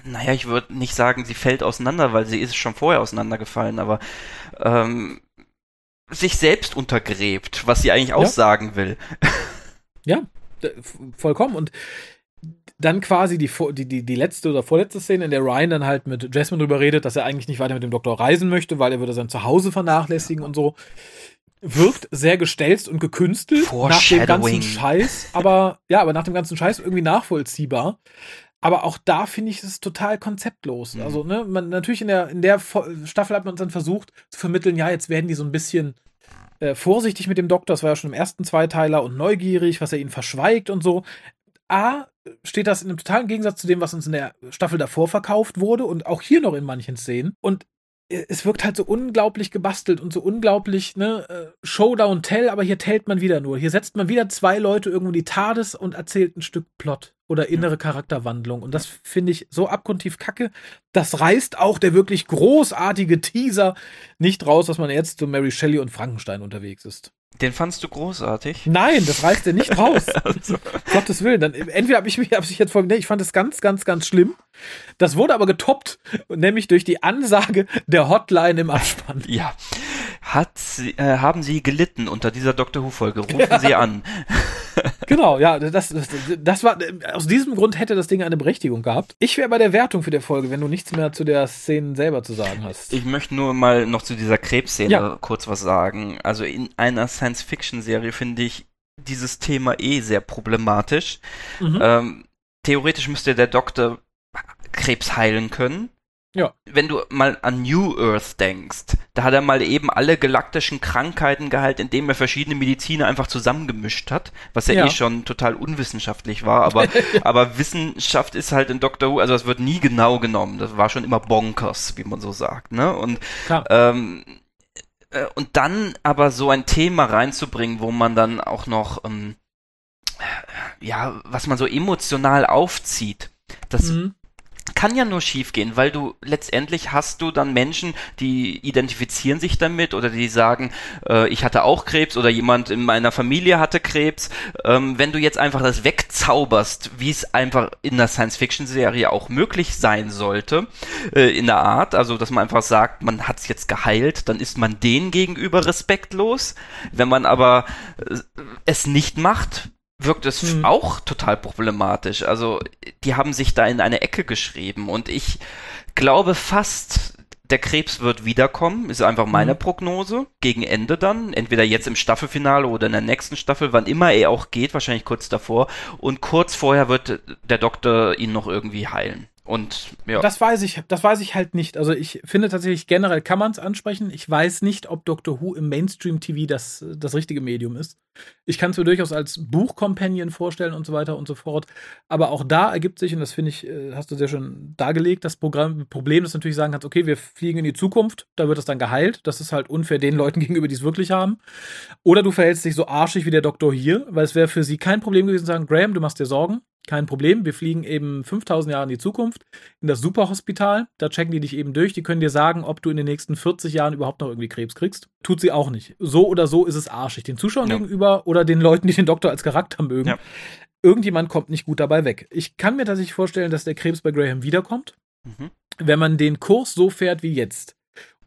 naja, ich würde nicht sagen, sie fällt auseinander, weil sie ist schon vorher auseinandergefallen, aber ähm, sich selbst untergräbt, was sie eigentlich ja. aussagen will. Ja, vollkommen. Und dann quasi die, die, die, die letzte oder vorletzte Szene, in der Ryan dann halt mit Jasmine drüber redet, dass er eigentlich nicht weiter mit dem Doktor reisen möchte, weil er würde sein Zuhause vernachlässigen und so wirkt sehr gestelzt und gekünstelt nach dem ganzen Scheiß, aber ja, aber nach dem ganzen Scheiß irgendwie nachvollziehbar. Aber auch da finde ich es total konzeptlos. Mhm. Also, ne, man natürlich in der in der Staffel hat man dann versucht zu vermitteln, ja, jetzt werden die so ein bisschen äh, vorsichtig mit dem Doktor, das war ja schon im ersten Zweiteiler und neugierig, was er ihnen verschweigt und so. A, steht das in einem totalen Gegensatz zu dem, was uns in der Staffel davor verkauft wurde und auch hier noch in manchen Szenen. Und es wirkt halt so unglaublich gebastelt und so unglaublich, ne, äh, Showdown Tell, aber hier tellt man wieder nur. Hier setzt man wieder zwei Leute irgendwo in die TARDIS und erzählt ein Stück Plot oder innere Charakterwandlung. Und das finde ich so abgrundtief kacke. Das reißt auch der wirklich großartige Teaser nicht raus, dass man jetzt zu Mary Shelley und Frankenstein unterwegs ist. Den fandst du großartig? Nein, das reißt er nicht raus. also. Gottes Willen. Dann, entweder habe ich mich ich jetzt vor, ich fand es ganz, ganz, ganz schlimm. Das wurde aber getoppt, nämlich durch die Ansage der Hotline im Abspann. Ja. Hat sie, äh, haben Sie gelitten unter dieser Dr. Who-Folge? Rufen ja. Sie an. genau, ja, das, das, das war, aus diesem Grund hätte das Ding eine Berechtigung gehabt. Ich wäre bei der Wertung für die Folge, wenn du nichts mehr zu der Szene selber zu sagen hast. Ich möchte nur mal noch zu dieser Krebsszene ja. kurz was sagen. Also in einer Science-Fiction-Serie finde ich dieses Thema eh sehr problematisch. Mhm. Ähm, theoretisch müsste der Doktor Krebs heilen können. Ja. Wenn du mal an New Earth denkst, da hat er mal eben alle galaktischen Krankheiten geheilt, indem er verschiedene Mediziner einfach zusammengemischt hat, was ja, ja. eh schon total unwissenschaftlich war, aber, aber Wissenschaft ist halt in Doctor Who, also es wird nie genau genommen, das war schon immer bonkers, wie man so sagt, ne? Und, ähm, äh, und dann aber so ein Thema reinzubringen, wo man dann auch noch, ähm, ja, was man so emotional aufzieht, das mhm kann ja nur schiefgehen, weil du letztendlich hast du dann Menschen, die identifizieren sich damit oder die sagen, äh, ich hatte auch Krebs oder jemand in meiner Familie hatte Krebs. Ähm, wenn du jetzt einfach das wegzauberst, wie es einfach in der Science-Fiction-Serie auch möglich sein sollte, äh, in der Art, also dass man einfach sagt, man hat es jetzt geheilt, dann ist man denen gegenüber respektlos. Wenn man aber äh, es nicht macht, wirkt es hm. auch total problematisch. Also die haben sich da in eine Ecke geschrieben und ich glaube fast, der Krebs wird wiederkommen, ist einfach meine mhm. Prognose. Gegen Ende dann, entweder jetzt im Staffelfinale oder in der nächsten Staffel, wann immer er auch geht, wahrscheinlich kurz davor. Und kurz vorher wird der Doktor ihn noch irgendwie heilen. Und ja. Das weiß ich, das weiß ich halt nicht. Also ich finde tatsächlich generell kann man es ansprechen. Ich weiß nicht, ob Doctor Who im Mainstream-TV das, das richtige Medium ist. Ich kann es mir durchaus als Buchcompanion vorstellen und so weiter und so fort. Aber auch da ergibt sich, und das finde ich, äh, hast du sehr schön dargelegt, das Programm, Problem, dass du natürlich sagen kannst, okay, wir fliegen in die Zukunft, da wird das dann geheilt. Das ist halt unfair den Leuten gegenüber, die es wirklich haben. Oder du verhältst dich so arschig wie der Doktor hier, weil es wäre für sie kein Problem gewesen zu sagen, Graham, du machst dir Sorgen kein Problem. Wir fliegen eben 5000 Jahre in die Zukunft, in das Superhospital. Da checken die dich eben durch. Die können dir sagen, ob du in den nächsten 40 Jahren überhaupt noch irgendwie Krebs kriegst. Tut sie auch nicht. So oder so ist es arschig. Den Zuschauern ja. gegenüber oder den Leuten, die den Doktor als Charakter mögen. Ja. Irgendjemand kommt nicht gut dabei weg. Ich kann mir tatsächlich vorstellen, dass der Krebs bei Graham wiederkommt. Mhm. Wenn man den Kurs so fährt wie jetzt,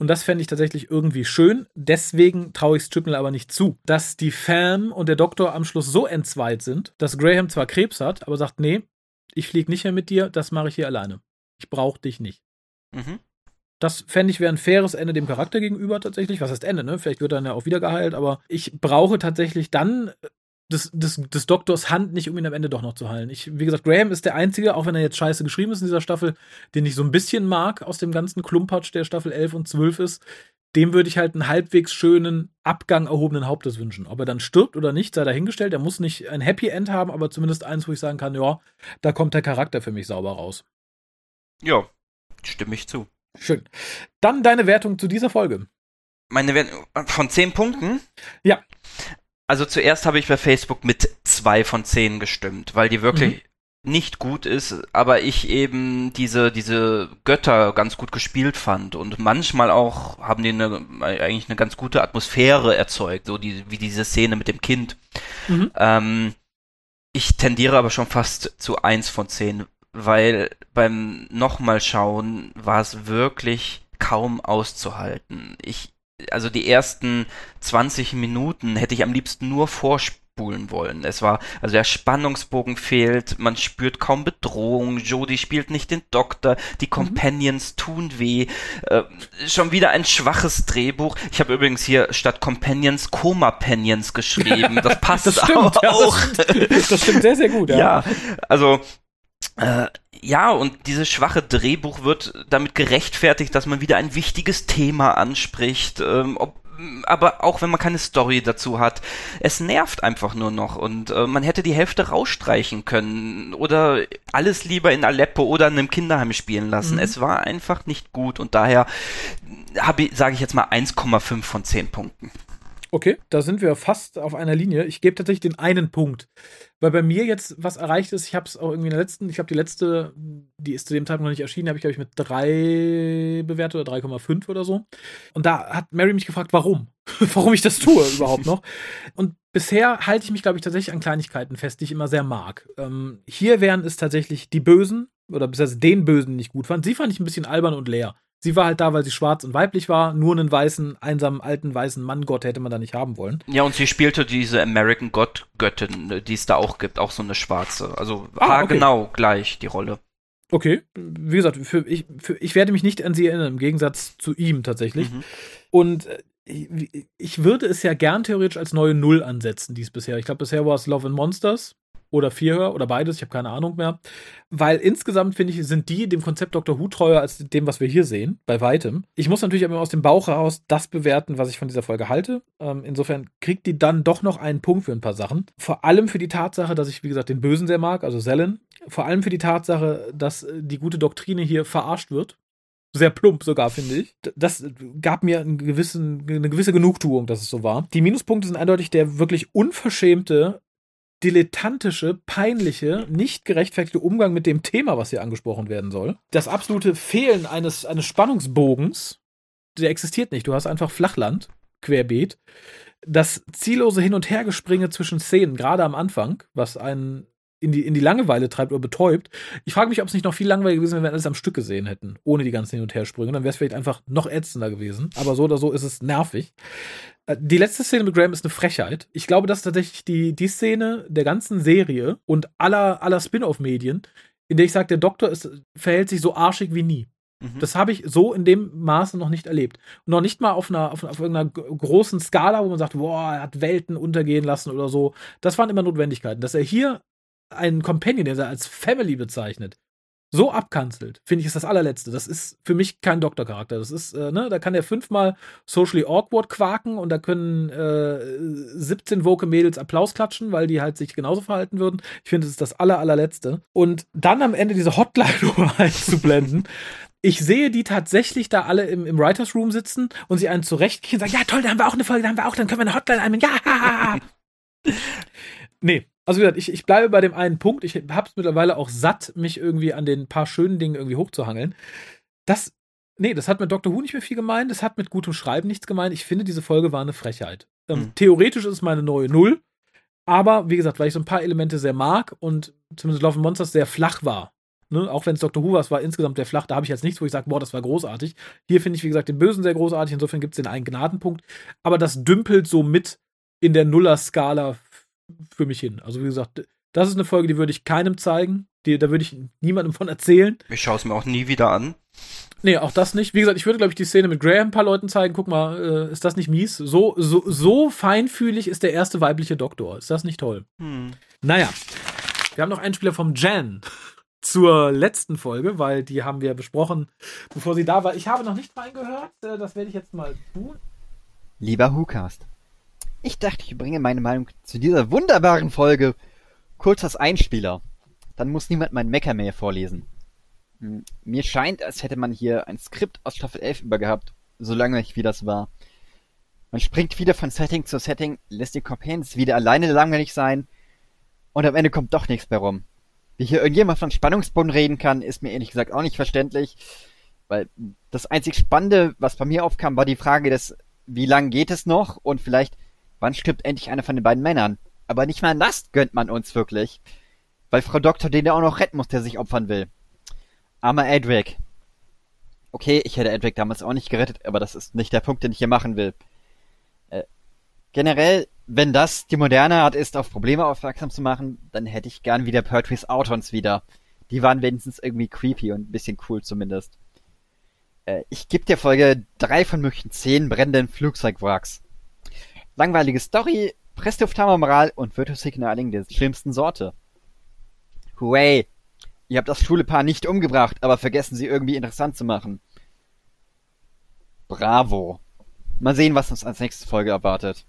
und das fände ich tatsächlich irgendwie schön. Deswegen traue ich Stripnell aber nicht zu, dass die Fam und der Doktor am Schluss so entzweit sind, dass Graham zwar Krebs hat, aber sagt, nee, ich fliege nicht mehr mit dir, das mache ich hier alleine. Ich brauche dich nicht. Mhm. Das fände ich wäre ein faires Ende dem Charakter gegenüber tatsächlich. Was heißt Ende, ne? Vielleicht wird er dann ja auch wieder geheilt, aber ich brauche tatsächlich dann des, des, des Doktors Hand nicht, um ihn am Ende doch noch zu heilen. Ich, wie gesagt, Graham ist der Einzige, auch wenn er jetzt scheiße geschrieben ist in dieser Staffel, den ich so ein bisschen mag aus dem ganzen Klumpatsch, der Staffel 11 und 12 ist. Dem würde ich halt einen halbwegs schönen Abgang erhobenen Hauptes wünschen. Ob er dann stirbt oder nicht, sei dahingestellt. Er muss nicht ein Happy End haben, aber zumindest eins, wo ich sagen kann, ja, da kommt der Charakter für mich sauber raus. Ja, stimme ich zu. Schön. Dann deine Wertung zu dieser Folge. Meine Wertung von 10 Punkten? Ja. Also zuerst habe ich bei Facebook mit zwei von zehn gestimmt, weil die wirklich mhm. nicht gut ist, aber ich eben diese, diese Götter ganz gut gespielt fand und manchmal auch haben die eine, eigentlich eine ganz gute Atmosphäre erzeugt, so die, wie diese Szene mit dem Kind. Mhm. Ähm, ich tendiere aber schon fast zu eins von zehn, weil beim nochmal schauen war es wirklich kaum auszuhalten. Ich, also die ersten 20 Minuten hätte ich am liebsten nur vorspulen wollen. Es war, also der Spannungsbogen fehlt, man spürt kaum Bedrohung, Jodie spielt nicht den Doktor, die mhm. Companions mhm. tun weh, äh, schon wieder ein schwaches Drehbuch. Ich habe übrigens hier statt Companions Coma-Panions geschrieben. Das passt das stimmt, auch. Ja, das, das, stimmt sehr, sehr gut. Ja, ja also äh, ja, und dieses schwache Drehbuch wird damit gerechtfertigt, dass man wieder ein wichtiges Thema anspricht, ähm, ob, aber auch wenn man keine Story dazu hat, es nervt einfach nur noch und äh, man hätte die Hälfte rausstreichen können oder alles lieber in Aleppo oder in einem Kinderheim spielen lassen. Mhm. Es war einfach nicht gut und daher sage ich jetzt mal 1,5 von 10 Punkten. Okay, da sind wir fast auf einer Linie. Ich gebe tatsächlich den einen Punkt. Weil bei mir jetzt was erreicht ist, ich habe es auch irgendwie in der letzten, ich glaube, die letzte, die ist zu dem Zeitpunkt noch nicht erschienen, habe ich, glaube ich, mit drei bewertet oder 3,5 oder so. Und da hat Mary mich gefragt, warum? warum ich das tue überhaupt noch. Und bisher halte ich mich, glaube ich, tatsächlich an Kleinigkeiten fest, die ich immer sehr mag. Ähm, hier wären es tatsächlich die Bösen, oder beziehungsweise den Bösen nicht gut fand. Sie fand ich ein bisschen albern und leer. Sie war halt da, weil sie schwarz und weiblich war. Nur einen weißen, einsamen, alten, weißen Mann-Gott hätte man da nicht haben wollen. Ja, und sie spielte diese American God-Göttin, die es da auch gibt, auch so eine schwarze. Also ah, okay. genau gleich die Rolle. Okay, wie gesagt, für, ich, für, ich werde mich nicht an sie erinnern, im Gegensatz zu ihm tatsächlich. Mhm. Und äh, ich, ich würde es ja gern theoretisch als neue Null ansetzen, dies bisher. Ich glaube, bisher war es Love and Monsters. Oder vier höre oder beides, ich habe keine Ahnung mehr. Weil insgesamt finde ich, sind die dem Konzept Dr. Who treuer als dem, was wir hier sehen, bei weitem. Ich muss natürlich immer aus dem Bauch heraus das bewerten, was ich von dieser Folge halte. Ähm, insofern kriegt die dann doch noch einen Punkt für ein paar Sachen. Vor allem für die Tatsache, dass ich, wie gesagt, den Bösen sehr mag, also Selen. Vor allem für die Tatsache, dass äh, die gute Doktrine hier verarscht wird sehr plump sogar, finde ich. Das gab mir einen gewissen, eine gewisse Genugtuung, dass es so war. Die Minuspunkte sind eindeutig der wirklich unverschämte, dilettantische, peinliche, nicht gerechtfertigte Umgang mit dem Thema, was hier angesprochen werden soll. Das absolute Fehlen eines, eines Spannungsbogens, der existiert nicht. Du hast einfach Flachland, querbeet. Das ziellose Hin- und Hergespringe zwischen Szenen, gerade am Anfang, was einen in die, in die Langeweile treibt oder betäubt. Ich frage mich, ob es nicht noch viel langweiliger gewesen wäre, wenn wir alles am Stück gesehen hätten, ohne die ganzen Hin- und Hersprünge. Dann wäre es vielleicht einfach noch ätzender gewesen. Aber so oder so ist es nervig. Äh, die letzte Szene mit Graham ist eine Frechheit. Ich glaube, das ist tatsächlich die, die Szene der ganzen Serie und aller, aller Spin-off-Medien, in der ich sage, der Doktor ist, verhält sich so arschig wie nie. Mhm. Das habe ich so in dem Maße noch nicht erlebt. Und noch nicht mal auf einer, auf, auf irgendeiner großen Skala, wo man sagt, boah, er hat Welten untergehen lassen oder so. Das waren immer Notwendigkeiten. Dass er hier einen Companion, der er als Family bezeichnet, so abkanzelt, finde ich, ist das allerletzte. Das ist für mich kein Doktorcharakter. Das ist, äh, ne, da kann er fünfmal socially awkward quaken und da können äh, 17 woke Mädels Applaus klatschen, weil die halt sich genauso verhalten würden. Ich finde, das ist das aller, allerletzte. Und dann am Ende diese Hotline einzublenden. Ich sehe die tatsächlich da alle im, im Writers Room sitzen und sie einen zurechtkriegen und sagen, ja toll, da haben wir auch eine Folge, da haben wir auch, dann können wir eine Hotline einbinden. Ja! nee, also wie gesagt, ich, ich bleibe bei dem einen Punkt. Ich habe es mittlerweile auch satt, mich irgendwie an den paar schönen Dingen irgendwie hochzuhangeln. Das, nee, das hat mit Dr. Who nicht mehr viel gemeint. Das hat mit gutem Schreiben nichts gemeint. Ich finde, diese Folge war eine Frechheit. Ähm, mhm. Theoretisch ist es meine neue Null. Aber wie gesagt, weil ich so ein paar Elemente sehr mag und zumindest Love Monsters sehr flach war. Ne? Auch wenn es Dr. Who war, es war insgesamt sehr flach. Da habe ich jetzt nichts, wo ich sage, boah, das war großartig. Hier finde ich, wie gesagt, den Bösen sehr großartig. Insofern gibt es den einen Gnadenpunkt. Aber das dümpelt so mit in der Nuller-Skala für mich hin. Also wie gesagt, das ist eine Folge, die würde ich keinem zeigen. Die, da würde ich niemandem von erzählen. Ich schaue es mir auch nie wieder an. Nee, auch das nicht. Wie gesagt, ich würde, glaube ich, die Szene mit Graham ein paar Leuten zeigen. Guck mal, äh, ist das nicht mies? So, so, so feinfühlig ist der erste weibliche Doktor. Ist das nicht toll? Hm. Naja. Wir haben noch einen Spieler vom Jan zur letzten Folge, weil die haben wir besprochen, bevor sie da war. Ich habe noch nicht reingehört. Äh, das werde ich jetzt mal tun. Lieber Hukast. Ich dachte, ich bringe meine Meinung zu dieser wunderbaren Folge kurz als Einspieler. Dann muss niemand mein mehr vorlesen. Hm, mir scheint, als hätte man hier ein Skript aus Staffel 11 übergehabt, so langweilig wie das war. Man springt wieder von Setting zu Setting, lässt die Companions wieder alleine langweilig sein und am Ende kommt doch nichts mehr rum. Wie hier irgendjemand von Spannungsboden reden kann, ist mir ehrlich gesagt auch nicht verständlich, weil das einzig Spannende, was bei mir aufkam, war die Frage des, wie lang geht es noch und vielleicht Wann stirbt endlich einer von den beiden Männern? Aber nicht mal das gönnt man uns wirklich. Weil Frau Doktor den ja auch noch retten muss, der sich opfern will. Armer Edric. Okay, ich hätte Edric damals auch nicht gerettet, aber das ist nicht der Punkt, den ich hier machen will. Äh, generell, wenn das die moderne Art ist, auf Probleme aufmerksam zu machen, dann hätte ich gern wieder Pertwee's Autons wieder. Die waren wenigstens irgendwie creepy und ein bisschen cool zumindest. Äh, ich gebe der Folge drei von möglichen zehn brennenden Flugzeugwracks. Langweilige Story, Presslufthammer-Moral und Virtuosignaling der schlimmsten Sorte. Hooray! Ihr habt das schwule Paar nicht umgebracht, aber vergessen sie irgendwie interessant zu machen. Bravo. Mal sehen, was uns als nächste Folge erwartet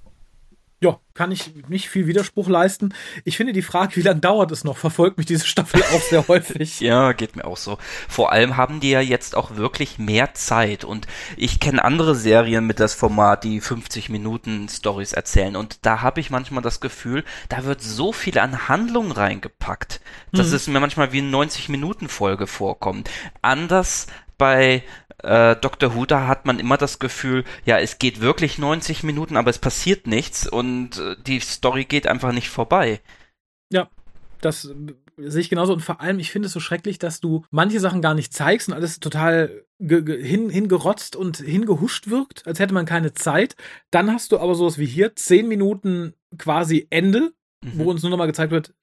ja, kann ich nicht viel Widerspruch leisten. Ich finde die Frage, wie lange dauert es noch, verfolgt mich diese Staffel auch sehr häufig. ja, geht mir auch so. Vor allem haben die ja jetzt auch wirklich mehr Zeit und ich kenne andere Serien mit das Format, die 50 Minuten Stories erzählen und da habe ich manchmal das Gefühl, da wird so viel an Handlung reingepackt, dass mhm. es mir manchmal wie eine 90 Minuten Folge vorkommt. Anders bei äh, Dr. Who, da hat man immer das Gefühl, ja, es geht wirklich 90 Minuten, aber es passiert nichts und äh, die Story geht einfach nicht vorbei. Ja, das äh, sehe ich genauso. Und vor allem, ich finde es so schrecklich, dass du manche Sachen gar nicht zeigst und alles total hin, hingerotzt und hingehuscht wirkt, als hätte man keine Zeit. Dann hast du aber sowas wie hier, 10 Minuten quasi Ende, mhm. wo uns nur nochmal gezeigt wird,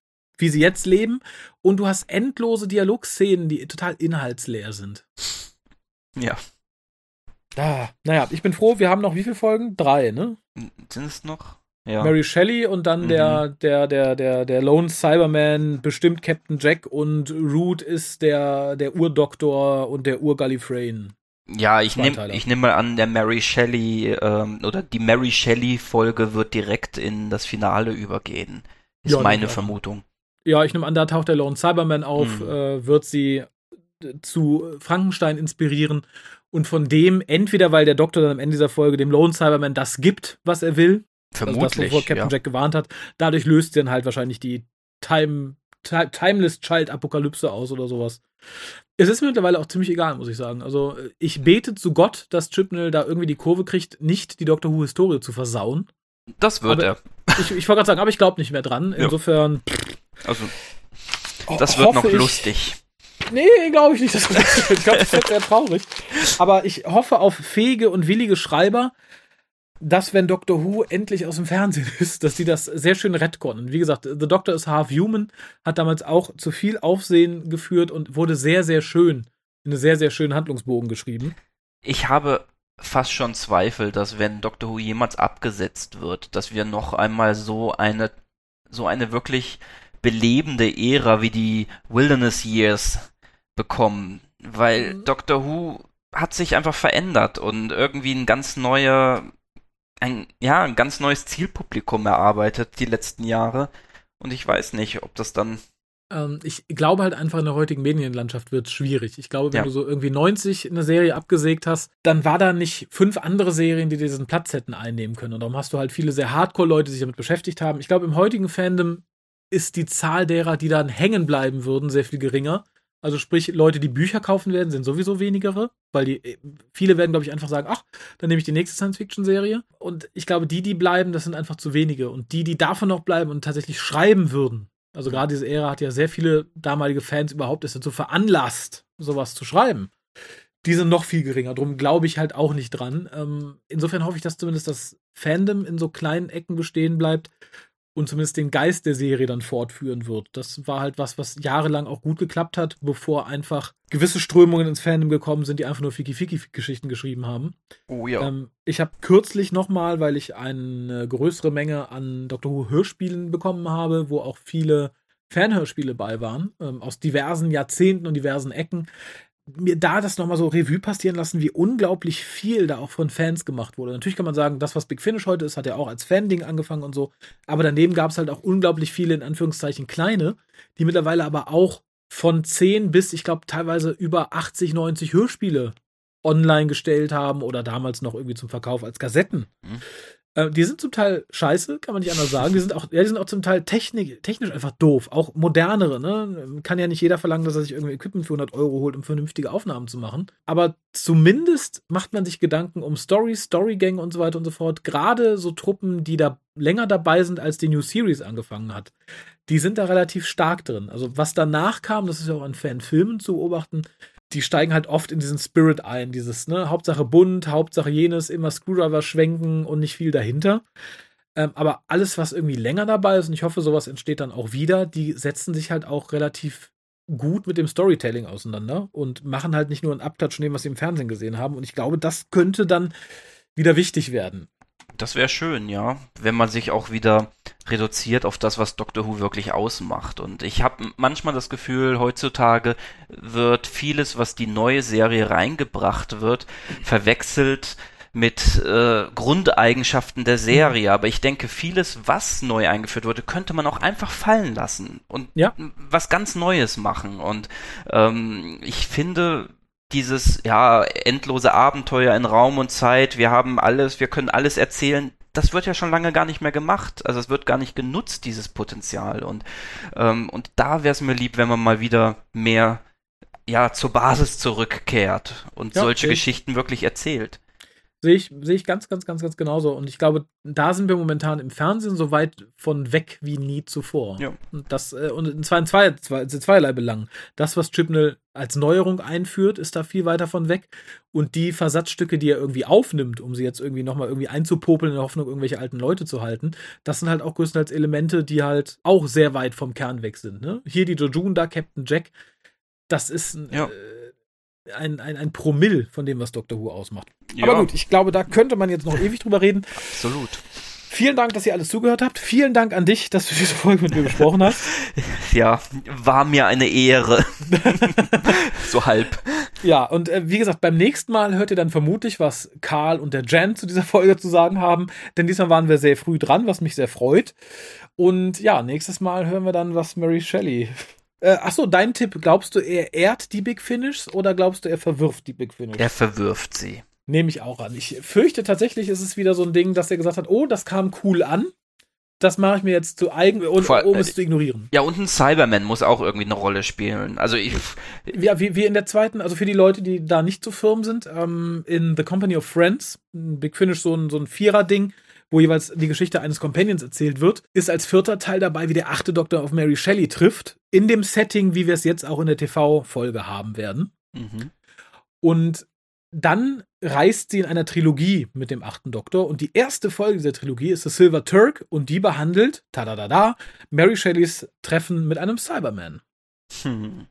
wie sie jetzt leben. Und du hast endlose Dialogszenen, die total inhaltsleer sind. Ja. Ah, naja, ich bin froh, wir haben noch wie viele Folgen? Drei, ne? Sind es noch? Ja. Mary Shelley und dann mhm. der, der, der, der, der Lone Cyberman bestimmt Captain Jack und Root ist der, der Urdoktor und der Ur-Gallifreyan. Ja, ich nehme ich nehm mal an, der Mary Shelley ähm, oder die Mary Shelley Folge wird direkt in das Finale übergehen. Ist ja, meine Vermutung. Ja, ich nehme an, da taucht der Lone Cyberman auf, mhm. äh, wird sie äh, zu Frankenstein inspirieren und von dem entweder, weil der Doktor dann am Ende dieser Folge dem Lone Cyberman das gibt, was er will, Vermutlich, also das, wovor Captain ja. Jack gewarnt hat, dadurch löst sie dann halt wahrscheinlich die Time, Timeless Child Apokalypse aus oder sowas. Es ist mir mittlerweile auch ziemlich egal, muss ich sagen. Also ich bete zu Gott, dass Chipnell da irgendwie die Kurve kriegt, nicht die Doctor Who Historie zu versauen. Das wird aber er. Ich, ich wollte gerade sagen, aber ich glaube nicht mehr dran. Insofern. Also, das wird noch lustig. Nee, glaube ich nicht. Das ich glaube, das wird sehr traurig. Aber ich hoffe auf fähige und willige Schreiber, dass, wenn Doctor Who endlich aus dem Fernsehen ist, dass die das sehr schön retconnen. Wie gesagt, The Doctor is Half Human hat damals auch zu viel Aufsehen geführt und wurde sehr, sehr schön, in einen sehr, sehr schönen Handlungsbogen geschrieben. Ich habe fast schon Zweifel, dass wenn Doctor Who jemals abgesetzt wird, dass wir noch einmal so eine, so eine wirklich belebende Ära wie die Wilderness Years bekommen, weil mhm. Doctor Who hat sich einfach verändert und irgendwie ein ganz neuer, ein, ja, ein ganz neues Zielpublikum erarbeitet die letzten Jahre. Und ich weiß nicht, ob das dann ähm, ich glaube halt einfach in der heutigen Medienlandschaft wird es schwierig. Ich glaube, wenn ja. du so irgendwie 90 eine Serie abgesägt hast, dann war da nicht fünf andere Serien, die diesen Platz hätten einnehmen können. Und darum hast du halt viele sehr Hardcore-Leute, die sich damit beschäftigt haben. Ich glaube, im heutigen Fandom ist die Zahl derer, die dann hängen bleiben würden, sehr viel geringer. Also sprich, Leute, die Bücher kaufen werden, sind sowieso wenigere, weil die äh, viele werden, glaube ich, einfach sagen, ach, dann nehme ich die nächste Science-Fiction-Serie. Und ich glaube, die, die bleiben, das sind einfach zu wenige. Und die, die davon noch bleiben und tatsächlich schreiben würden, also gerade diese Ära hat ja sehr viele damalige Fans überhaupt erst dazu veranlasst, sowas zu schreiben. Die sind noch viel geringer. Drum glaube ich halt auch nicht dran. Ähm, insofern hoffe ich, dass zumindest das Fandom in so kleinen Ecken bestehen bleibt und zumindest den Geist der Serie dann fortführen wird. Das war halt was, was jahrelang auch gut geklappt hat, bevor einfach gewisse Strömungen ins Fandom gekommen sind, die einfach nur Fiki-Fiki-Geschichten geschrieben haben. Oh ja. Ähm, ich habe kürzlich nochmal, weil ich eine größere Menge an Doctor Who Hörspielen bekommen habe, wo auch viele Fanhörspiele bei waren, ähm, aus diversen Jahrzehnten und diversen Ecken, mir da das nochmal so Revue passieren lassen, wie unglaublich viel da auch von Fans gemacht wurde. Natürlich kann man sagen, das, was Big Finish heute ist, hat ja auch als Fan-Ding angefangen und so. Aber daneben gab es halt auch unglaublich viele, in Anführungszeichen, kleine, die mittlerweile aber auch von 10 bis, ich glaube, teilweise über 80, 90 Hörspiele online gestellt haben oder damals noch irgendwie zum Verkauf als Kassetten. Mhm. Äh, die sind zum Teil scheiße, kann man nicht anders sagen. Die sind auch, ja, die sind auch zum Teil technik, technisch einfach doof. Auch modernere, ne? Kann ja nicht jeder verlangen, dass er sich irgendwie Equipment für 100 Euro holt, um vernünftige Aufnahmen zu machen. Aber zumindest macht man sich Gedanken um Stories, Storygänge und so weiter und so fort. Gerade so Truppen, die da länger dabei sind, als die New Series angefangen hat. Die sind da relativ stark drin. Also was danach kam, das ist ja auch an Fanfilmen zu beobachten, die steigen halt oft in diesen Spirit ein, dieses, ne, Hauptsache bunt, Hauptsache jenes, immer Screwdriver schwenken und nicht viel dahinter. Ähm, aber alles, was irgendwie länger dabei ist, und ich hoffe, sowas entsteht dann auch wieder, die setzen sich halt auch relativ gut mit dem Storytelling auseinander und machen halt nicht nur einen Abklatsch von dem, was sie im Fernsehen gesehen haben. Und ich glaube, das könnte dann wieder wichtig werden. Das wäre schön, ja. Wenn man sich auch wieder reduziert auf das, was Doctor Who wirklich ausmacht. Und ich habe manchmal das Gefühl, heutzutage wird vieles, was die neue Serie reingebracht wird, verwechselt mit äh, Grundeigenschaften der Serie. Aber ich denke, vieles, was neu eingeführt wurde, könnte man auch einfach fallen lassen und ja. was ganz Neues machen. Und ähm, ich finde, dieses ja endlose Abenteuer in Raum und Zeit, wir haben alles, wir können alles erzählen, das wird ja schon lange gar nicht mehr gemacht. Also es wird gar nicht genutzt, dieses Potenzial. Und, ähm, und da wäre es mir lieb, wenn man mal wieder mehr ja, zur Basis zurückkehrt und ja, solche okay. Geschichten wirklich erzählt. Sehe ich, sehe ich ganz, ganz, ganz, ganz genauso. Und ich glaube, da sind wir momentan im Fernsehen so weit von weg wie nie zuvor. Ja. Und das, äh, und zwar in zwei, zwei, zweierlei Belangen. Das, was Chipnell als Neuerung einführt, ist da viel weiter von weg. Und die Versatzstücke, die er irgendwie aufnimmt, um sie jetzt irgendwie nochmal irgendwie einzupopeln in der Hoffnung, irgendwelche alten Leute zu halten, das sind halt auch größtenteils Elemente, die halt auch sehr weit vom Kern weg sind. Ne? Hier die Jojun, da Captain Jack. Das ist ja. äh, ein, ein, ein Promille von dem, was Doctor Who ausmacht. Ja. Aber gut, ich glaube, da könnte man jetzt noch ewig drüber reden. Absolut. Vielen Dank, dass ihr alles zugehört habt. Vielen Dank an dich, dass du diese Folge mit mir besprochen hast. Ja, war mir eine Ehre. so halb. Ja, und äh, wie gesagt, beim nächsten Mal hört ihr dann vermutlich, was Karl und der Jan zu dieser Folge zu sagen haben. Denn diesmal waren wir sehr früh dran, was mich sehr freut. Und ja, nächstes Mal hören wir dann, was Mary Shelley. Äh, achso, dein Tipp, glaubst du, er ehrt die Big Finish oder glaubst du, er verwirft die Big Finish? Er verwirft sie. Nehme ich auch an. Ich fürchte tatsächlich, ist es wieder so ein Ding, dass er gesagt hat, oh, das kam cool an. Das mache ich mir jetzt zu eigen, um, um es zu ignorieren. Ja, und ein Cyberman muss auch irgendwie eine Rolle spielen. Also ich. Ja, wie, wie in der zweiten, also für die Leute, die da nicht so firm sind, ähm, in The Company of Friends, Big Finish, so ein, so ein Vierer-Ding, wo jeweils die Geschichte eines Companions erzählt wird, ist als vierter Teil dabei, wie der achte Doktor auf Mary Shelley trifft, in dem Setting, wie wir es jetzt auch in der TV-Folge haben werden. Mhm. Und dann reist sie in einer Trilogie mit dem achten Doktor und die erste Folge dieser Trilogie ist The Silver Turk und die behandelt, da Mary Shelleys Treffen mit einem Cyberman. Hm.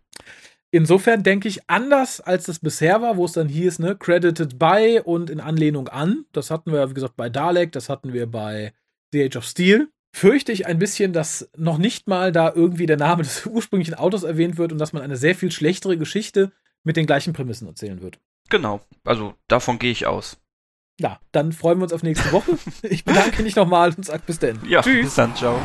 Insofern denke ich anders als das bisher war, wo es dann hieß, ne, credited by und in Anlehnung an. Das hatten wir, wie gesagt, bei Dalek, das hatten wir bei The Age of Steel. Fürchte ich ein bisschen, dass noch nicht mal da irgendwie der Name des ursprünglichen Autos erwähnt wird und dass man eine sehr viel schlechtere Geschichte mit den gleichen Prämissen erzählen wird. Genau, also davon gehe ich aus. Ja, dann freuen wir uns auf nächste Woche. Ich bedanke mich nochmal und sage bis dann. Ja, Tschüss. Bis dann, ciao.